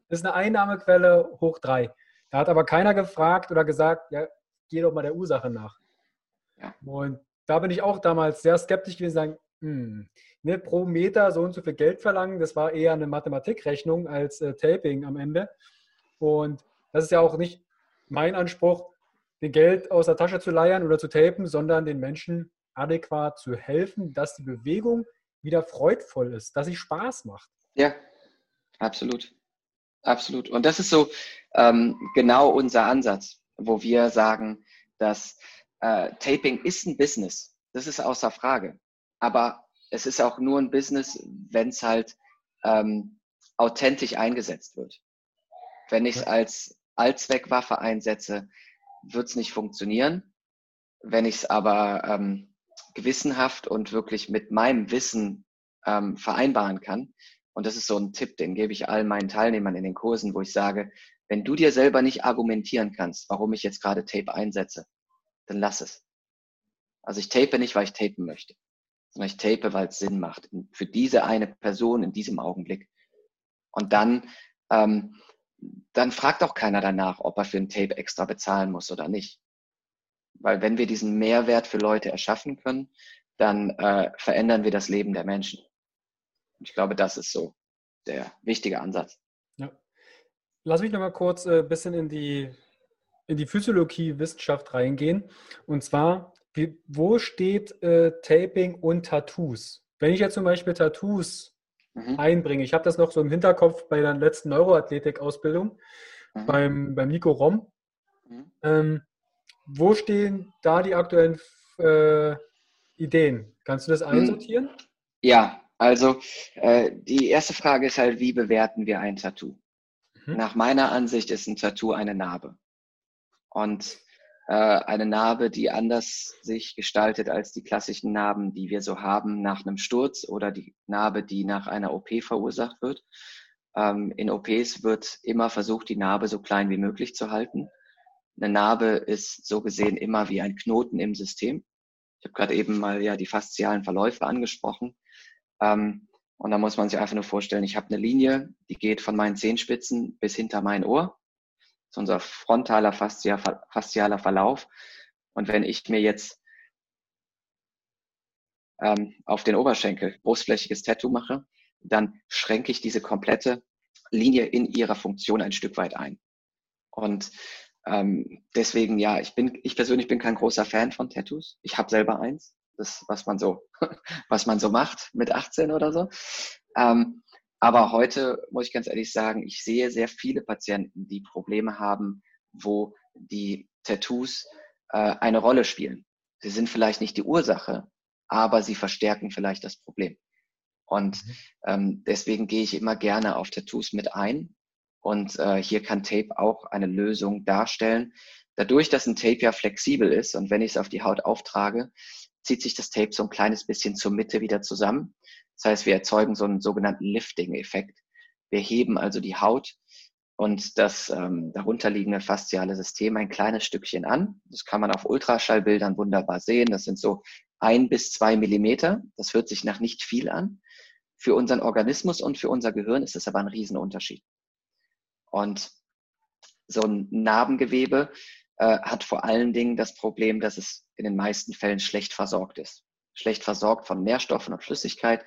Das ist eine Einnahmequelle hoch drei. Da hat aber keiner gefragt oder gesagt, ja, geh doch mal der Ursache nach. Ja. Und da bin ich auch damals sehr skeptisch gewesen, sagen, hm, ne, pro Meter so und so viel Geld verlangen, das war eher eine Mathematikrechnung als äh, Taping am Ende. Und das ist ja auch nicht mein Anspruch, den Geld aus der Tasche zu leiern oder zu tapen, sondern den Menschen adäquat zu helfen, dass die Bewegung wieder freudvoll ist, dass sie Spaß macht. Ja, absolut. Absolut. Und das ist so ähm, genau unser Ansatz, wo wir sagen, dass äh, Taping ist ein Business. Das ist außer Frage. Aber es ist auch nur ein Business, wenn es halt ähm, authentisch eingesetzt wird. Wenn ich es als Allzweckwaffe einsetze, wird es nicht funktionieren. Wenn ich es aber ähm, gewissenhaft und wirklich mit meinem Wissen ähm, vereinbaren kann, und das ist so ein Tipp, den gebe ich allen meinen Teilnehmern in den Kursen, wo ich sage, wenn du dir selber nicht argumentieren kannst, warum ich jetzt gerade Tape einsetze, dann lass es. Also ich tape nicht, weil ich tapen möchte sondern ich tape, weil es Sinn macht. Für diese eine Person in diesem Augenblick. Und dann, ähm, dann fragt auch keiner danach, ob er für ein Tape extra bezahlen muss oder nicht. Weil wenn wir diesen Mehrwert für Leute erschaffen können, dann äh, verändern wir das Leben der Menschen. Und ich glaube, das ist so der wichtige Ansatz. Ja. lass mich noch mal kurz ein äh, bisschen in die, in die Physiologie, Wissenschaft reingehen. Und zwar, wie, wo steht äh, Taping und Tattoos? Wenn ich jetzt zum Beispiel Tattoos mhm. einbringe, ich habe das noch so im Hinterkopf bei der letzten Neuroathletik-Ausbildung mhm. beim, beim Nico Rom. Mhm. Ähm, wo stehen da die aktuellen äh, Ideen? Kannst du das mhm. einsortieren? Ja, also äh, die erste Frage ist halt, wie bewerten wir ein Tattoo? Mhm. Nach meiner Ansicht ist ein Tattoo eine Narbe. Und äh, eine Narbe, die anders sich gestaltet als die klassischen Narben, die wir so haben nach einem Sturz oder die Narbe, die nach einer OP verursacht wird. Ähm, in OPs wird immer versucht, die Narbe so klein wie möglich zu halten. Eine Narbe ist so gesehen immer wie ein Knoten im System. Ich habe gerade eben mal ja die faszialen Verläufe angesprochen. Ähm, und da muss man sich einfach nur vorstellen, ich habe eine Linie, die geht von meinen Zehenspitzen bis hinter mein Ohr. Das ist unser frontaler faszialer Verlauf. Und wenn ich mir jetzt ähm, auf den Oberschenkel großflächiges Tattoo mache, dann schränke ich diese komplette Linie in ihrer Funktion ein Stück weit ein. Und ähm, deswegen, ja, ich bin, ich persönlich bin kein großer Fan von Tattoos. Ich habe selber eins das, was man so, was man so macht mit 18 oder so. Ähm, aber heute muss ich ganz ehrlich sagen, ich sehe sehr viele Patienten, die Probleme haben, wo die Tattoos äh, eine Rolle spielen. Sie sind vielleicht nicht die Ursache, aber sie verstärken vielleicht das Problem. Und mhm. ähm, deswegen gehe ich immer gerne auf Tattoos mit ein. Und äh, hier kann Tape auch eine Lösung darstellen. Dadurch, dass ein Tape ja flexibel ist und wenn ich es auf die Haut auftrage, zieht sich das Tape so ein kleines bisschen zur Mitte wieder zusammen. Das heißt, wir erzeugen so einen sogenannten Lifting-Effekt. Wir heben also die Haut und das ähm, darunterliegende fasziale System ein kleines Stückchen an. Das kann man auf Ultraschallbildern wunderbar sehen. Das sind so ein bis zwei Millimeter. Das hört sich nach nicht viel an. Für unseren Organismus und für unser Gehirn ist das aber ein Riesenunterschied. Und so ein Narbengewebe äh, hat vor allen Dingen das Problem, dass es in den meisten Fällen schlecht versorgt ist. Schlecht versorgt von Nährstoffen und Flüssigkeit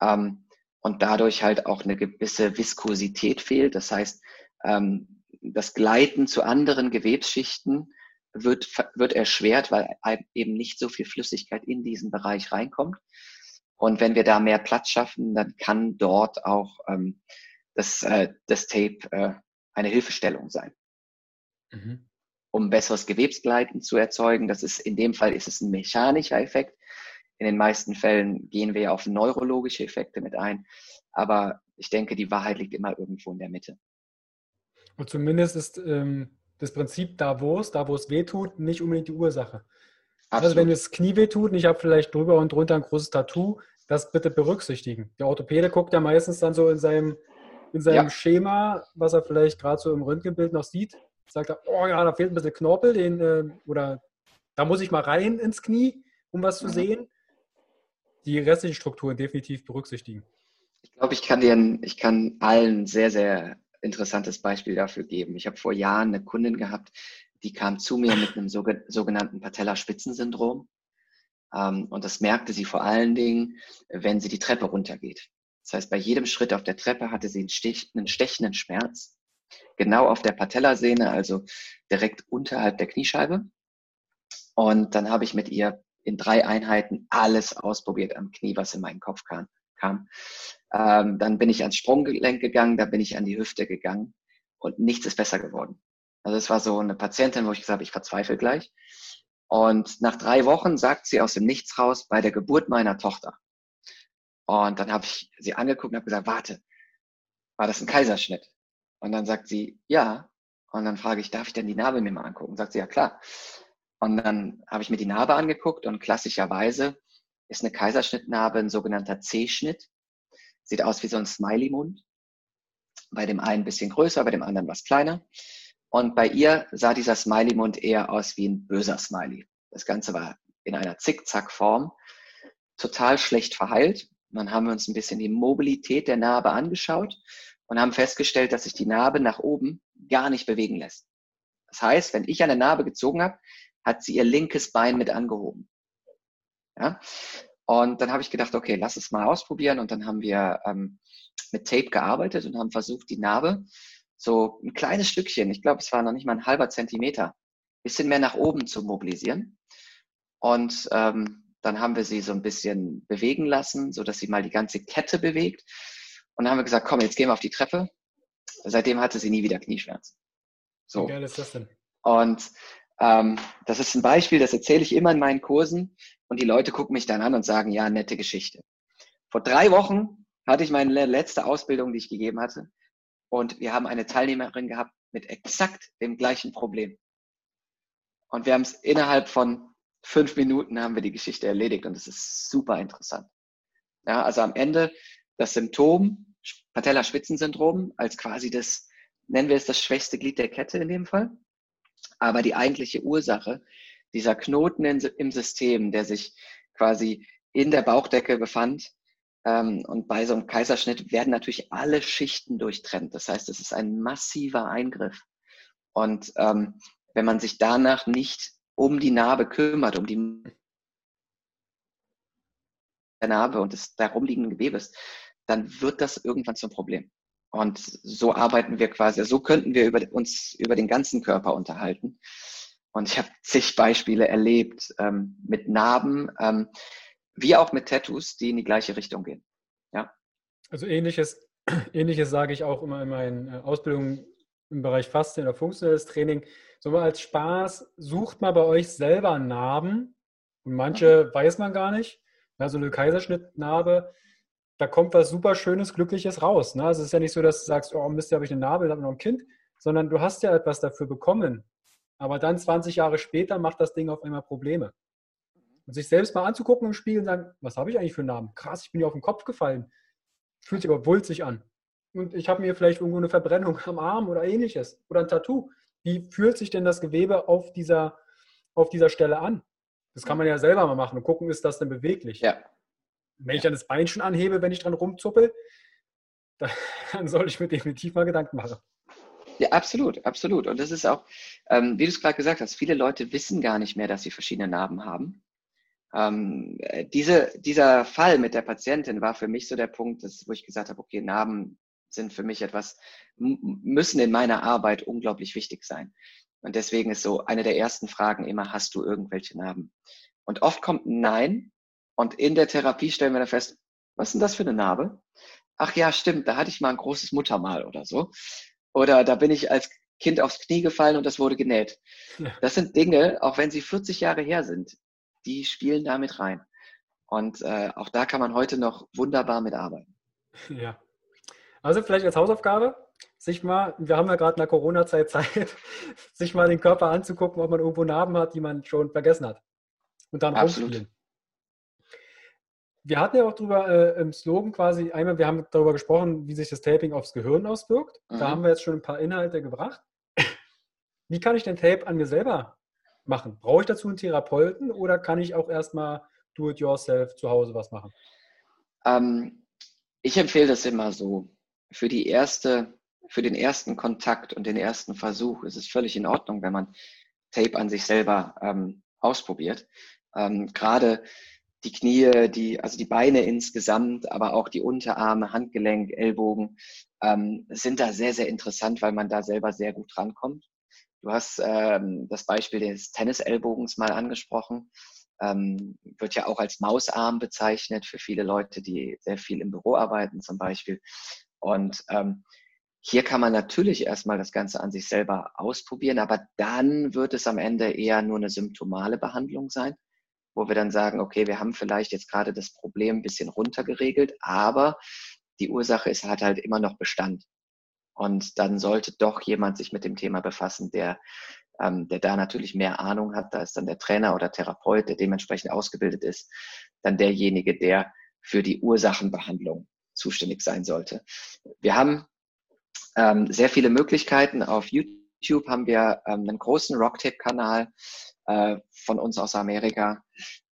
ähm, und dadurch halt auch eine gewisse Viskosität fehlt. Das heißt, ähm, das Gleiten zu anderen Gewebsschichten wird, wird erschwert, weil eben nicht so viel Flüssigkeit in diesen Bereich reinkommt. Und wenn wir da mehr Platz schaffen, dann kann dort auch ähm, das, äh, das Tape äh, eine Hilfestellung sein. Mhm um besseres Gewebsgleiten zu erzeugen. Das ist in dem Fall ist es ein mechanischer Effekt. In den meisten Fällen gehen wir ja auf neurologische Effekte mit ein. Aber ich denke, die Wahrheit liegt immer irgendwo in der Mitte. Und zumindest ist ähm, das Prinzip da, wo es, da wo es weh tut, nicht unbedingt die Ursache. Absolut. Also wenn das Knie weh tut und ich habe vielleicht drüber und drunter ein großes Tattoo, das bitte berücksichtigen. Der Orthopäde guckt ja meistens dann so in seinem, in seinem ja. Schema, was er vielleicht gerade so im Röntgenbild noch sieht, sagt er, oh ja, da fehlt ein bisschen Knorpel, den, äh, oder da muss ich mal rein ins Knie, um was zu mhm. sehen. Die restlichen Strukturen definitiv berücksichtigen. Ich glaube, ich kann dir, ich kann allen sehr, sehr interessantes Beispiel dafür geben. Ich habe vor Jahren eine Kundin gehabt, die kam zu mir mit einem sogenannten Patella-Spitzensyndrom. Ähm, und das merkte sie vor allen Dingen, wenn sie die Treppe runtergeht. Das heißt, bei jedem Schritt auf der Treppe hatte sie einen stechenden Schmerz genau auf der Patellasehne, also direkt unterhalb der Kniescheibe. Und dann habe ich mit ihr in drei Einheiten alles ausprobiert am Knie, was in meinen Kopf kam. kam. Ähm, dann bin ich ans Sprunggelenk gegangen, da bin ich an die Hüfte gegangen und nichts ist besser geworden. Also es war so eine Patientin, wo ich gesagt habe, ich verzweifle gleich. Und nach drei Wochen sagt sie aus dem Nichts raus, bei der Geburt meiner Tochter. Und dann habe ich sie angeguckt und habe gesagt, warte, war das ein Kaiserschnitt? Und dann sagt sie, ja. Und dann frage ich, darf ich denn die Narbe mir mal angucken? Und sagt sie, ja klar. Und dann habe ich mir die Narbe angeguckt und klassischerweise ist eine Kaiserschnittnarbe ein sogenannter C-Schnitt. Sieht aus wie so ein Smiley-Mund. Bei dem einen ein bisschen größer, bei dem anderen was kleiner. Und bei ihr sah dieser Smiley-Mund eher aus wie ein böser Smiley. Das Ganze war in einer Zickzack-Form, total schlecht verheilt. Dann haben wir uns ein bisschen die Mobilität der Narbe angeschaut und haben festgestellt, dass sich die Narbe nach oben gar nicht bewegen lässt. Das heißt, wenn ich eine Narbe gezogen habe, hat sie ihr linkes Bein mit angehoben. Ja? Und dann habe ich gedacht, okay, lass es mal ausprobieren. Und dann haben wir ähm, mit Tape gearbeitet und haben versucht, die Narbe so ein kleines Stückchen, ich glaube, es war noch nicht mal ein halber Zentimeter, bisschen mehr nach oben zu mobilisieren. Und ähm, dann haben wir sie so ein bisschen bewegen lassen, so dass sie mal die ganze Kette bewegt. Und dann haben wir gesagt, komm, jetzt gehen wir auf die Treppe. Seitdem hatte sie nie wieder Knieschmerzen. So. Wie geil ist das denn? Und ähm, das ist ein Beispiel, das erzähle ich immer in meinen Kursen und die Leute gucken mich dann an und sagen, ja, nette Geschichte. Vor drei Wochen hatte ich meine letzte Ausbildung, die ich gegeben hatte. Und wir haben eine Teilnehmerin gehabt mit exakt dem gleichen Problem. Und wir haben es innerhalb von fünf Minuten haben wir die Geschichte erledigt und es ist super interessant. Ja, also am Ende das Symptom Patella-Spitzensyndrom als quasi das, nennen wir es das schwächste Glied der Kette in dem Fall. Aber die eigentliche Ursache, dieser Knoten im System, der sich quasi in der Bauchdecke befand, ähm, und bei so einem Kaiserschnitt werden natürlich alle Schichten durchtrennt. Das heißt, es ist ein massiver Eingriff. Und ähm, wenn man sich danach nicht um die Narbe kümmert, um die Narbe und des darum liegenden Gewebes, dann wird das irgendwann zum Problem. Und so arbeiten wir quasi, so könnten wir über, uns über den ganzen Körper unterhalten. Und ich habe zig Beispiele erlebt ähm, mit Narben, ähm, wie auch mit Tattoos, die in die gleiche Richtung gehen. Ja. Also ähnliches, ähnliches sage ich auch immer in meinen äh, Ausbildungen im Bereich Fasten oder funktionelles Training. So mal als Spaß, sucht mal bei euch selber Narben. Und manche mhm. weiß man gar nicht. Ja, so eine Kaiserschnittnarbe, da kommt was super Schönes, Glückliches raus. Ne? Also es ist ja nicht so, dass du sagst, oh Mist, da habe ich eine Narbe, da habe ich noch ein Kind, sondern du hast ja etwas dafür bekommen. Aber dann 20 Jahre später macht das Ding auf einmal Probleme. Und sich selbst mal anzugucken im Spiegel und sagen, was habe ich eigentlich für einen Namen? Krass, ich bin ja auf den Kopf gefallen. Fühlt sich aber wulzig an. Und ich habe mir vielleicht irgendwo eine Verbrennung am Arm oder ähnliches oder ein Tattoo. Wie fühlt sich denn das Gewebe auf dieser, auf dieser Stelle an? Das kann man ja selber mal machen und gucken, ist das denn beweglich? Ja. Wenn ich dann das Bein schon anhebe, wenn ich dran rumzuppel, dann soll ich mir definitiv mal Gedanken machen. Ja, absolut, absolut. Und das ist auch, ähm, wie du es gerade gesagt hast, viele Leute wissen gar nicht mehr, dass sie verschiedene Narben haben. Ähm, äh, diese, dieser Fall mit der Patientin war für mich so der Punkt, dass, wo ich gesagt habe, okay, Narben sind für mich etwas, müssen in meiner Arbeit unglaublich wichtig sein. Und deswegen ist so eine der ersten Fragen immer, hast du irgendwelche Narben? Und oft kommt ein Nein. Und in der Therapie stellen wir dann fest, was ist denn das für eine Narbe? Ach ja, stimmt, da hatte ich mal ein großes Muttermal oder so. Oder da bin ich als Kind aufs Knie gefallen und das wurde genäht. Ja. Das sind Dinge, auch wenn sie 40 Jahre her sind, die spielen damit rein. Und äh, auch da kann man heute noch wunderbar mitarbeiten. Ja. Also vielleicht als Hausaufgabe, sich mal, wir haben ja gerade in der Corona-Zeit Zeit, sich mal den Körper anzugucken, ob man irgendwo Narben hat, die man schon vergessen hat. Und dann Absolut. rumspielen. Wir hatten ja auch drüber äh, im Slogan quasi, einmal, wir haben darüber gesprochen, wie sich das Taping aufs Gehirn auswirkt. Mhm. Da haben wir jetzt schon ein paar Inhalte gebracht. Wie kann ich den Tape an mir selber machen? Brauche ich dazu einen Therapeuten oder kann ich auch erstmal do-it-yourself zu Hause was machen? Ähm, ich empfehle das immer so. Für die erste, für den ersten Kontakt und den ersten Versuch ist es völlig in Ordnung, wenn man Tape an sich selber ähm, ausprobiert. Ähm, Gerade die Knie, die, also die Beine insgesamt, aber auch die Unterarme, Handgelenk, Ellbogen ähm, sind da sehr, sehr interessant, weil man da selber sehr gut rankommt. Du hast ähm, das Beispiel des Tennisellbogens mal angesprochen. Ähm, wird ja auch als Mausarm bezeichnet für viele Leute, die sehr viel im Büro arbeiten zum Beispiel. Und ähm, hier kann man natürlich erstmal das Ganze an sich selber ausprobieren, aber dann wird es am Ende eher nur eine symptomale Behandlung sein, wo wir dann sagen, okay, wir haben vielleicht jetzt gerade das Problem ein bisschen runtergeregelt, aber die Ursache ist, hat halt immer noch Bestand. Und dann sollte doch jemand sich mit dem Thema befassen, der, ähm, der da natürlich mehr Ahnung hat. Da ist dann der Trainer oder Therapeut, der dementsprechend ausgebildet ist, dann derjenige, der für die Ursachenbehandlung zuständig sein sollte. Wir haben ähm, sehr viele Möglichkeiten. Auf YouTube haben wir ähm, einen großen Rocktape-Kanal äh, von uns aus Amerika,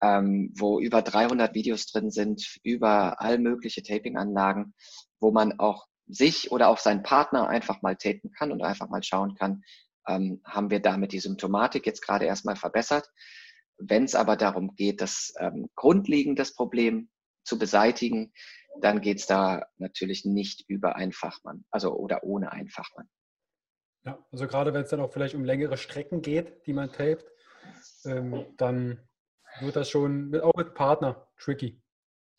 ähm, wo über 300 Videos drin sind, über all mögliche Taping-Anlagen, wo man auch sich oder auch seinen Partner einfach mal tapen kann und einfach mal schauen kann, ähm, haben wir damit die Symptomatik jetzt gerade erstmal verbessert. Wenn es aber darum geht, das ähm, grundlegend das Problem zu beseitigen, dann geht es da natürlich nicht über einen Fachmann, also oder ohne einen Fachmann. Ja, also gerade wenn es dann auch vielleicht um längere Strecken geht, die man tapet, ähm, dann wird das schon mit, auch mit Partner tricky.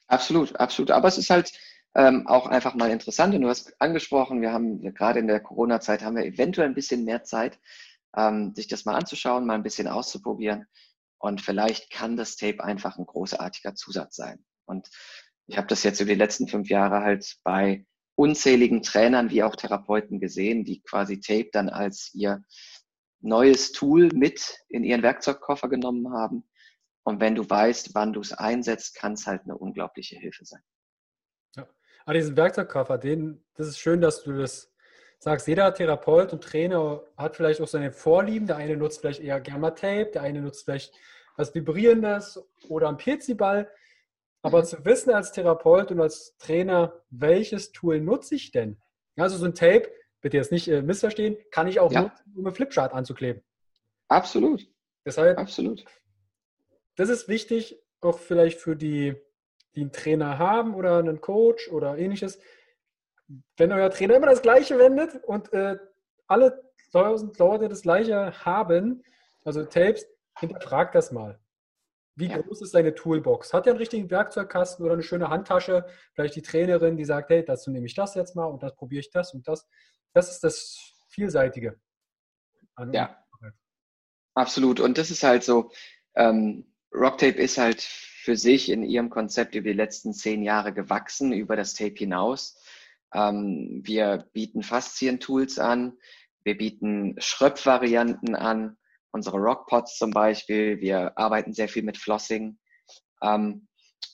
Absolut, absolut. Aber es ist halt ähm, auch einfach mal interessant. Und du hast angesprochen, wir haben gerade in der Corona-Zeit haben wir eventuell ein bisschen mehr Zeit, ähm, sich das mal anzuschauen, mal ein bisschen auszuprobieren. Und vielleicht kann das Tape einfach ein großartiger Zusatz sein. Und ich habe das jetzt über die letzten fünf Jahre halt bei unzähligen Trainern wie auch Therapeuten gesehen, die quasi Tape dann als ihr neues Tool mit in ihren Werkzeugkoffer genommen haben. Und wenn du weißt, wann du es einsetzt, kann es halt eine unglaubliche Hilfe sein. Ja, aber diesen Werkzeugkoffer, den, das ist schön, dass du das sagst. Jeder Therapeut und Trainer hat vielleicht auch seine Vorlieben. Der eine nutzt vielleicht eher Gamma Tape, der eine nutzt vielleicht was Vibrierendes oder einen Pirziball. Aber mhm. zu wissen als Therapeut und als Trainer, welches Tool nutze ich denn? Also so ein Tape, bitte jetzt nicht äh, missverstehen, kann ich auch ja. nutzen, um eine Flipchart anzukleben. Absolut. Deshalb, Absolut. Das ist wichtig, auch vielleicht für die, die einen Trainer haben oder einen Coach oder ähnliches. Wenn euer Trainer immer das Gleiche wendet und äh, alle tausend Leute das Gleiche haben, also Tapes, hinterfragt das mal. Wie ja. groß ist deine Toolbox? Hat er einen richtigen Werkzeugkasten oder eine schöne Handtasche? Vielleicht die Trainerin, die sagt, hey, dazu nehme ich das jetzt mal und das probiere ich das und das. Das ist das Vielseitige. ja, absolut. Und das ist halt so, ähm, Rocktape ist halt für sich in ihrem Konzept über die letzten zehn Jahre gewachsen, über das Tape hinaus. Ähm, wir bieten Faszien-Tools an, wir bieten Schröpfvarianten an, unsere Rockpots zum Beispiel. Wir arbeiten sehr viel mit Flossing. Ähm,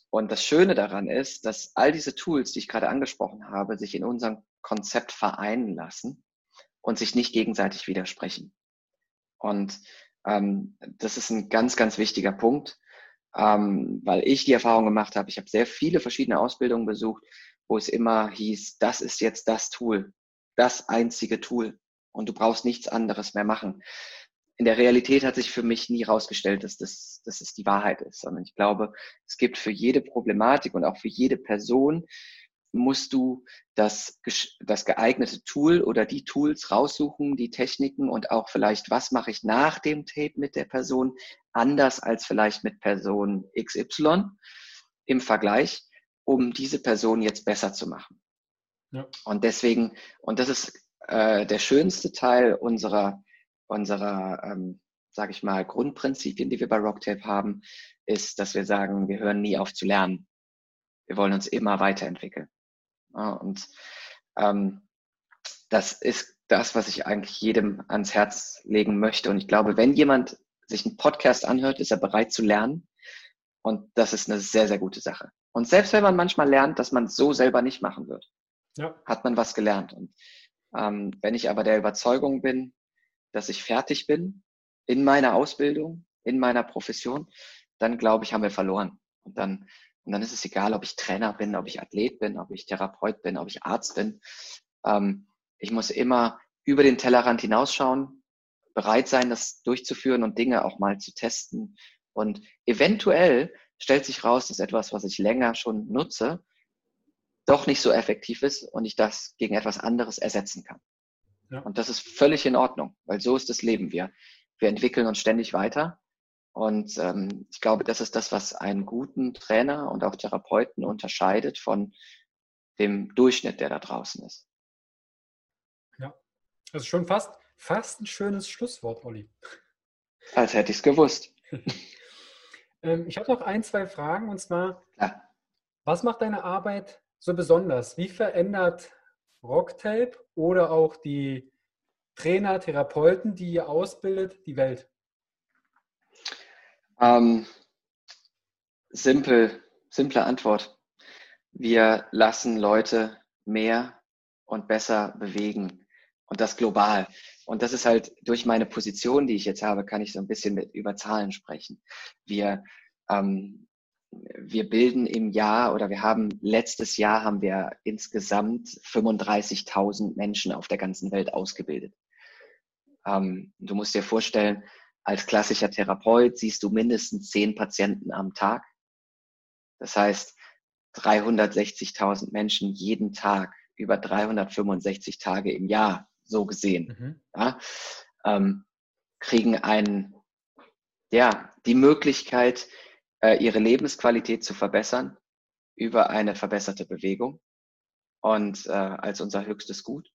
und das Schöne daran ist, dass all diese Tools, die ich gerade angesprochen habe, sich in unserem Konzept vereinen lassen und sich nicht gegenseitig widersprechen. Und ähm, das ist ein ganz, ganz wichtiger Punkt, ähm, weil ich die Erfahrung gemacht habe, ich habe sehr viele verschiedene Ausbildungen besucht, wo es immer hieß, das ist jetzt das Tool, das einzige Tool und du brauchst nichts anderes mehr machen in der Realität hat sich für mich nie herausgestellt, dass das, dass es die Wahrheit ist, sondern ich glaube, es gibt für jede Problematik und auch für jede Person musst du das, das geeignete Tool oder die Tools raussuchen, die Techniken und auch vielleicht, was mache ich nach dem Tape mit der Person anders als vielleicht mit Person XY im Vergleich, um diese Person jetzt besser zu machen. Ja. Und deswegen, und das ist äh, der schönste Teil unserer unserer, ähm, sage ich mal, Grundprinzipien, die wir bei Rocktape haben, ist, dass wir sagen, wir hören nie auf zu lernen. Wir wollen uns immer weiterentwickeln. Ja, und ähm, das ist das, was ich eigentlich jedem ans Herz legen möchte. Und ich glaube, wenn jemand sich einen Podcast anhört, ist er bereit zu lernen. Und das ist eine sehr, sehr gute Sache. Und selbst wenn man manchmal lernt, dass man es so selber nicht machen wird, ja. hat man was gelernt. Und ähm, wenn ich aber der Überzeugung bin, dass ich fertig bin in meiner Ausbildung, in meiner Profession, dann glaube ich, haben wir verloren. Und dann, und dann ist es egal, ob ich Trainer bin, ob ich Athlet bin, ob ich Therapeut bin, ob ich Arzt bin. Ähm, ich muss immer über den Tellerrand hinausschauen, bereit sein, das durchzuführen und Dinge auch mal zu testen. Und eventuell stellt sich raus, dass etwas, was ich länger schon nutze, doch nicht so effektiv ist und ich das gegen etwas anderes ersetzen kann. Ja. Und das ist völlig in Ordnung, weil so ist das Leben. Wir, wir entwickeln uns ständig weiter. Und ähm, ich glaube, das ist das, was einen guten Trainer und auch Therapeuten unterscheidet von dem Durchschnitt, der da draußen ist. Ja, das ist schon fast, fast ein schönes Schlusswort, Olli. Als hätte ich es gewusst. ähm, ich habe noch ein, zwei Fragen und zwar, ja. was macht deine Arbeit so besonders? Wie verändert Rocktape oder auch die Trainer, Therapeuten, die ihr ausbildet, die Welt? Ähm, simpel, simple Antwort. Wir lassen Leute mehr und besser bewegen und das global. Und das ist halt durch meine Position, die ich jetzt habe, kann ich so ein bisschen mit über Zahlen sprechen. Wir ähm, wir bilden im Jahr oder wir haben letztes Jahr haben wir insgesamt 35.000 Menschen auf der ganzen Welt ausgebildet. Ähm, du musst dir vorstellen, als klassischer Therapeut siehst du mindestens zehn Patienten am Tag. Das heißt, 360.000 Menschen jeden Tag über 365 Tage im Jahr so gesehen. Mhm. Ja, ähm, kriegen einen, ja, die Möglichkeit, äh, ihre Lebensqualität zu verbessern über eine verbesserte Bewegung und äh, als unser höchstes Gut.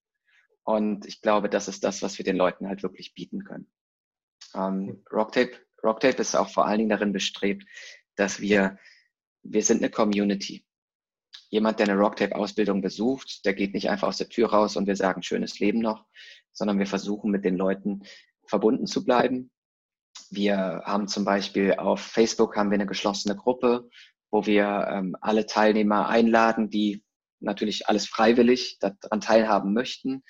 Und ich glaube, das ist das, was wir den Leuten halt wirklich bieten können. Ähm, Rocktape, Rocktape ist auch vor allen Dingen darin bestrebt, dass wir, wir sind eine Community. Jemand, der eine Rocktape-Ausbildung besucht, der geht nicht einfach aus der Tür raus und wir sagen schönes Leben noch, sondern wir versuchen mit den Leuten verbunden zu bleiben. Wir haben zum Beispiel auf Facebook haben wir eine geschlossene Gruppe, wo wir ähm, alle Teilnehmer einladen, die natürlich alles freiwillig daran teilhaben möchten,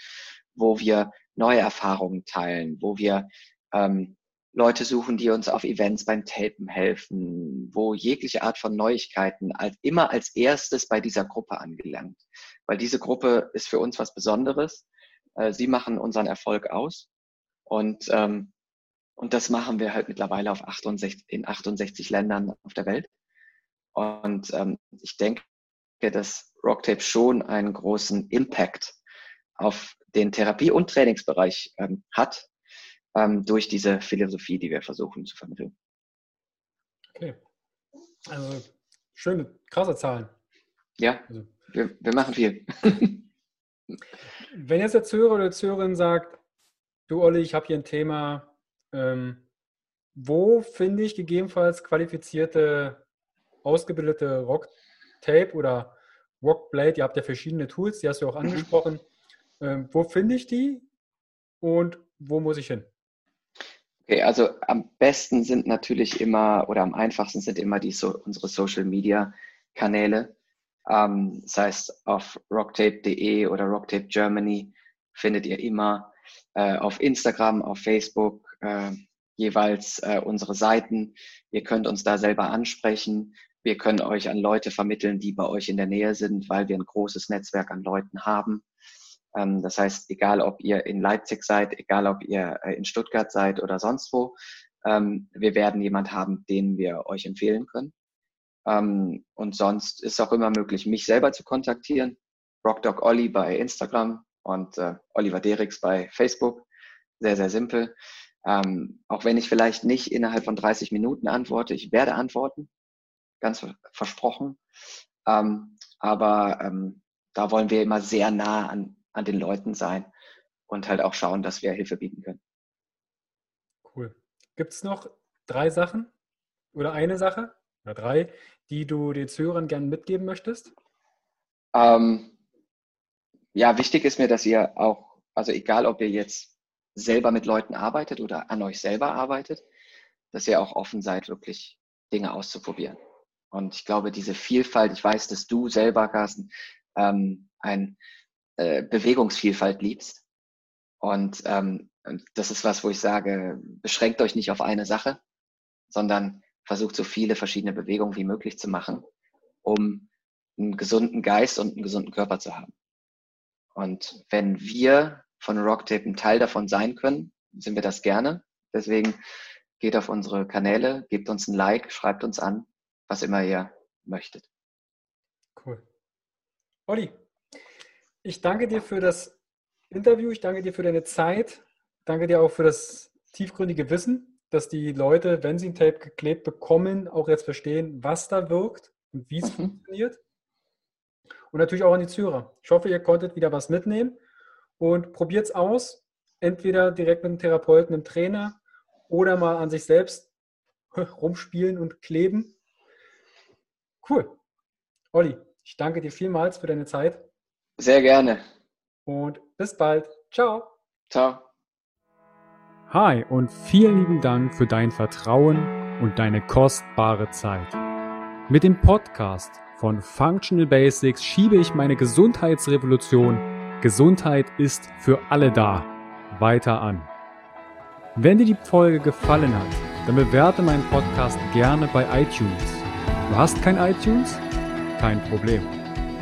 wo wir neue Erfahrungen teilen, wo wir ähm, Leute suchen, die uns auf Events beim Tapen helfen, wo jegliche Art von Neuigkeiten als, immer als erstes bei dieser Gruppe angelangt. Weil diese Gruppe ist für uns was Besonderes. Äh, sie machen unseren Erfolg aus. Und, ähm, und das machen wir halt mittlerweile auf 68, in 68 Ländern auf der Welt. Und ähm, ich denke, dass Rocktape schon einen großen Impact auf den Therapie- und Trainingsbereich ähm, hat, ähm, durch diese Philosophie, die wir versuchen zu vermitteln. Okay. Also schöne, krasse Zahlen. Ja, also, wir, wir machen viel. Wenn jetzt der Zuhörer oder Zuhörerin sagt, du Olli, ich habe hier ein Thema, ähm, wo finde ich gegebenenfalls qualifizierte, ausgebildete Rock-Tape oder Rockblade? Ihr habt ja verschiedene Tools, die hast du auch mhm. angesprochen. Mhm. Ähm, wo finde ich die und wo muss ich hin? Okay, also am besten sind natürlich immer oder am einfachsten sind immer die so, unsere Social Media Kanäle. Ähm, das heißt, auf rocktape.de oder rocktape Germany findet ihr immer äh, auf Instagram, auf Facebook äh, jeweils äh, unsere Seiten. Ihr könnt uns da selber ansprechen. Wir können euch an Leute vermitteln, die bei euch in der Nähe sind, weil wir ein großes Netzwerk an Leuten haben. Ähm, das heißt, egal ob ihr in Leipzig seid, egal ob ihr äh, in Stuttgart seid oder sonst wo, ähm, wir werden jemand haben, den wir euch empfehlen können. Ähm, und sonst ist auch immer möglich, mich selber zu kontaktieren. Rockdog Olli bei Instagram und äh, Oliver Derix bei Facebook. Sehr, sehr simpel. Auch wenn ich vielleicht nicht innerhalb von 30 Minuten antworte, ich werde antworten. Ganz versprochen. Aber da wollen wir immer sehr nah an, an den Leuten sein und halt auch schauen, dass wir Hilfe bieten können. Cool. Gibt es noch drei Sachen oder eine Sache oder drei, die du den Zuhörern gerne mitgeben möchtest? Ähm, ja, wichtig ist mir, dass ihr auch, also egal ob ihr jetzt selber mit Leuten arbeitet oder an euch selber arbeitet, dass ihr auch offen seid, wirklich Dinge auszuprobieren. Und ich glaube, diese Vielfalt, ich weiß, dass du selber, Carsten, ähm, ein äh, Bewegungsvielfalt liebst. Und ähm, das ist was, wo ich sage, beschränkt euch nicht auf eine Sache, sondern versucht so viele verschiedene Bewegungen wie möglich zu machen, um einen gesunden Geist und einen gesunden Körper zu haben. Und wenn wir von Rocktape ein Teil davon sein können, sind wir das gerne. Deswegen geht auf unsere Kanäle, gebt uns ein Like, schreibt uns an, was immer ihr möchtet. Cool. Olli, ich danke dir für das Interview, ich danke dir für deine Zeit, danke dir auch für das tiefgründige Wissen, dass die Leute, wenn sie ein Tape geklebt bekommen, auch jetzt verstehen, was da wirkt und wie es mhm. funktioniert. Und natürlich auch an die Zuhörer. Ich hoffe, ihr konntet wieder was mitnehmen und probiert es aus. Entweder direkt mit einem Therapeuten, einem Trainer oder mal an sich selbst rumspielen und kleben. Cool. Olli, ich danke dir vielmals für deine Zeit. Sehr gerne. Und bis bald. Ciao. Ciao. Hi und vielen lieben Dank für dein Vertrauen und deine kostbare Zeit. Mit dem Podcast von Functional Basics schiebe ich meine Gesundheitsrevolution Gesundheit ist für alle da weiter an. Wenn dir die Folge gefallen hat, dann bewerte meinen Podcast gerne bei iTunes. Du hast kein iTunes? Kein Problem.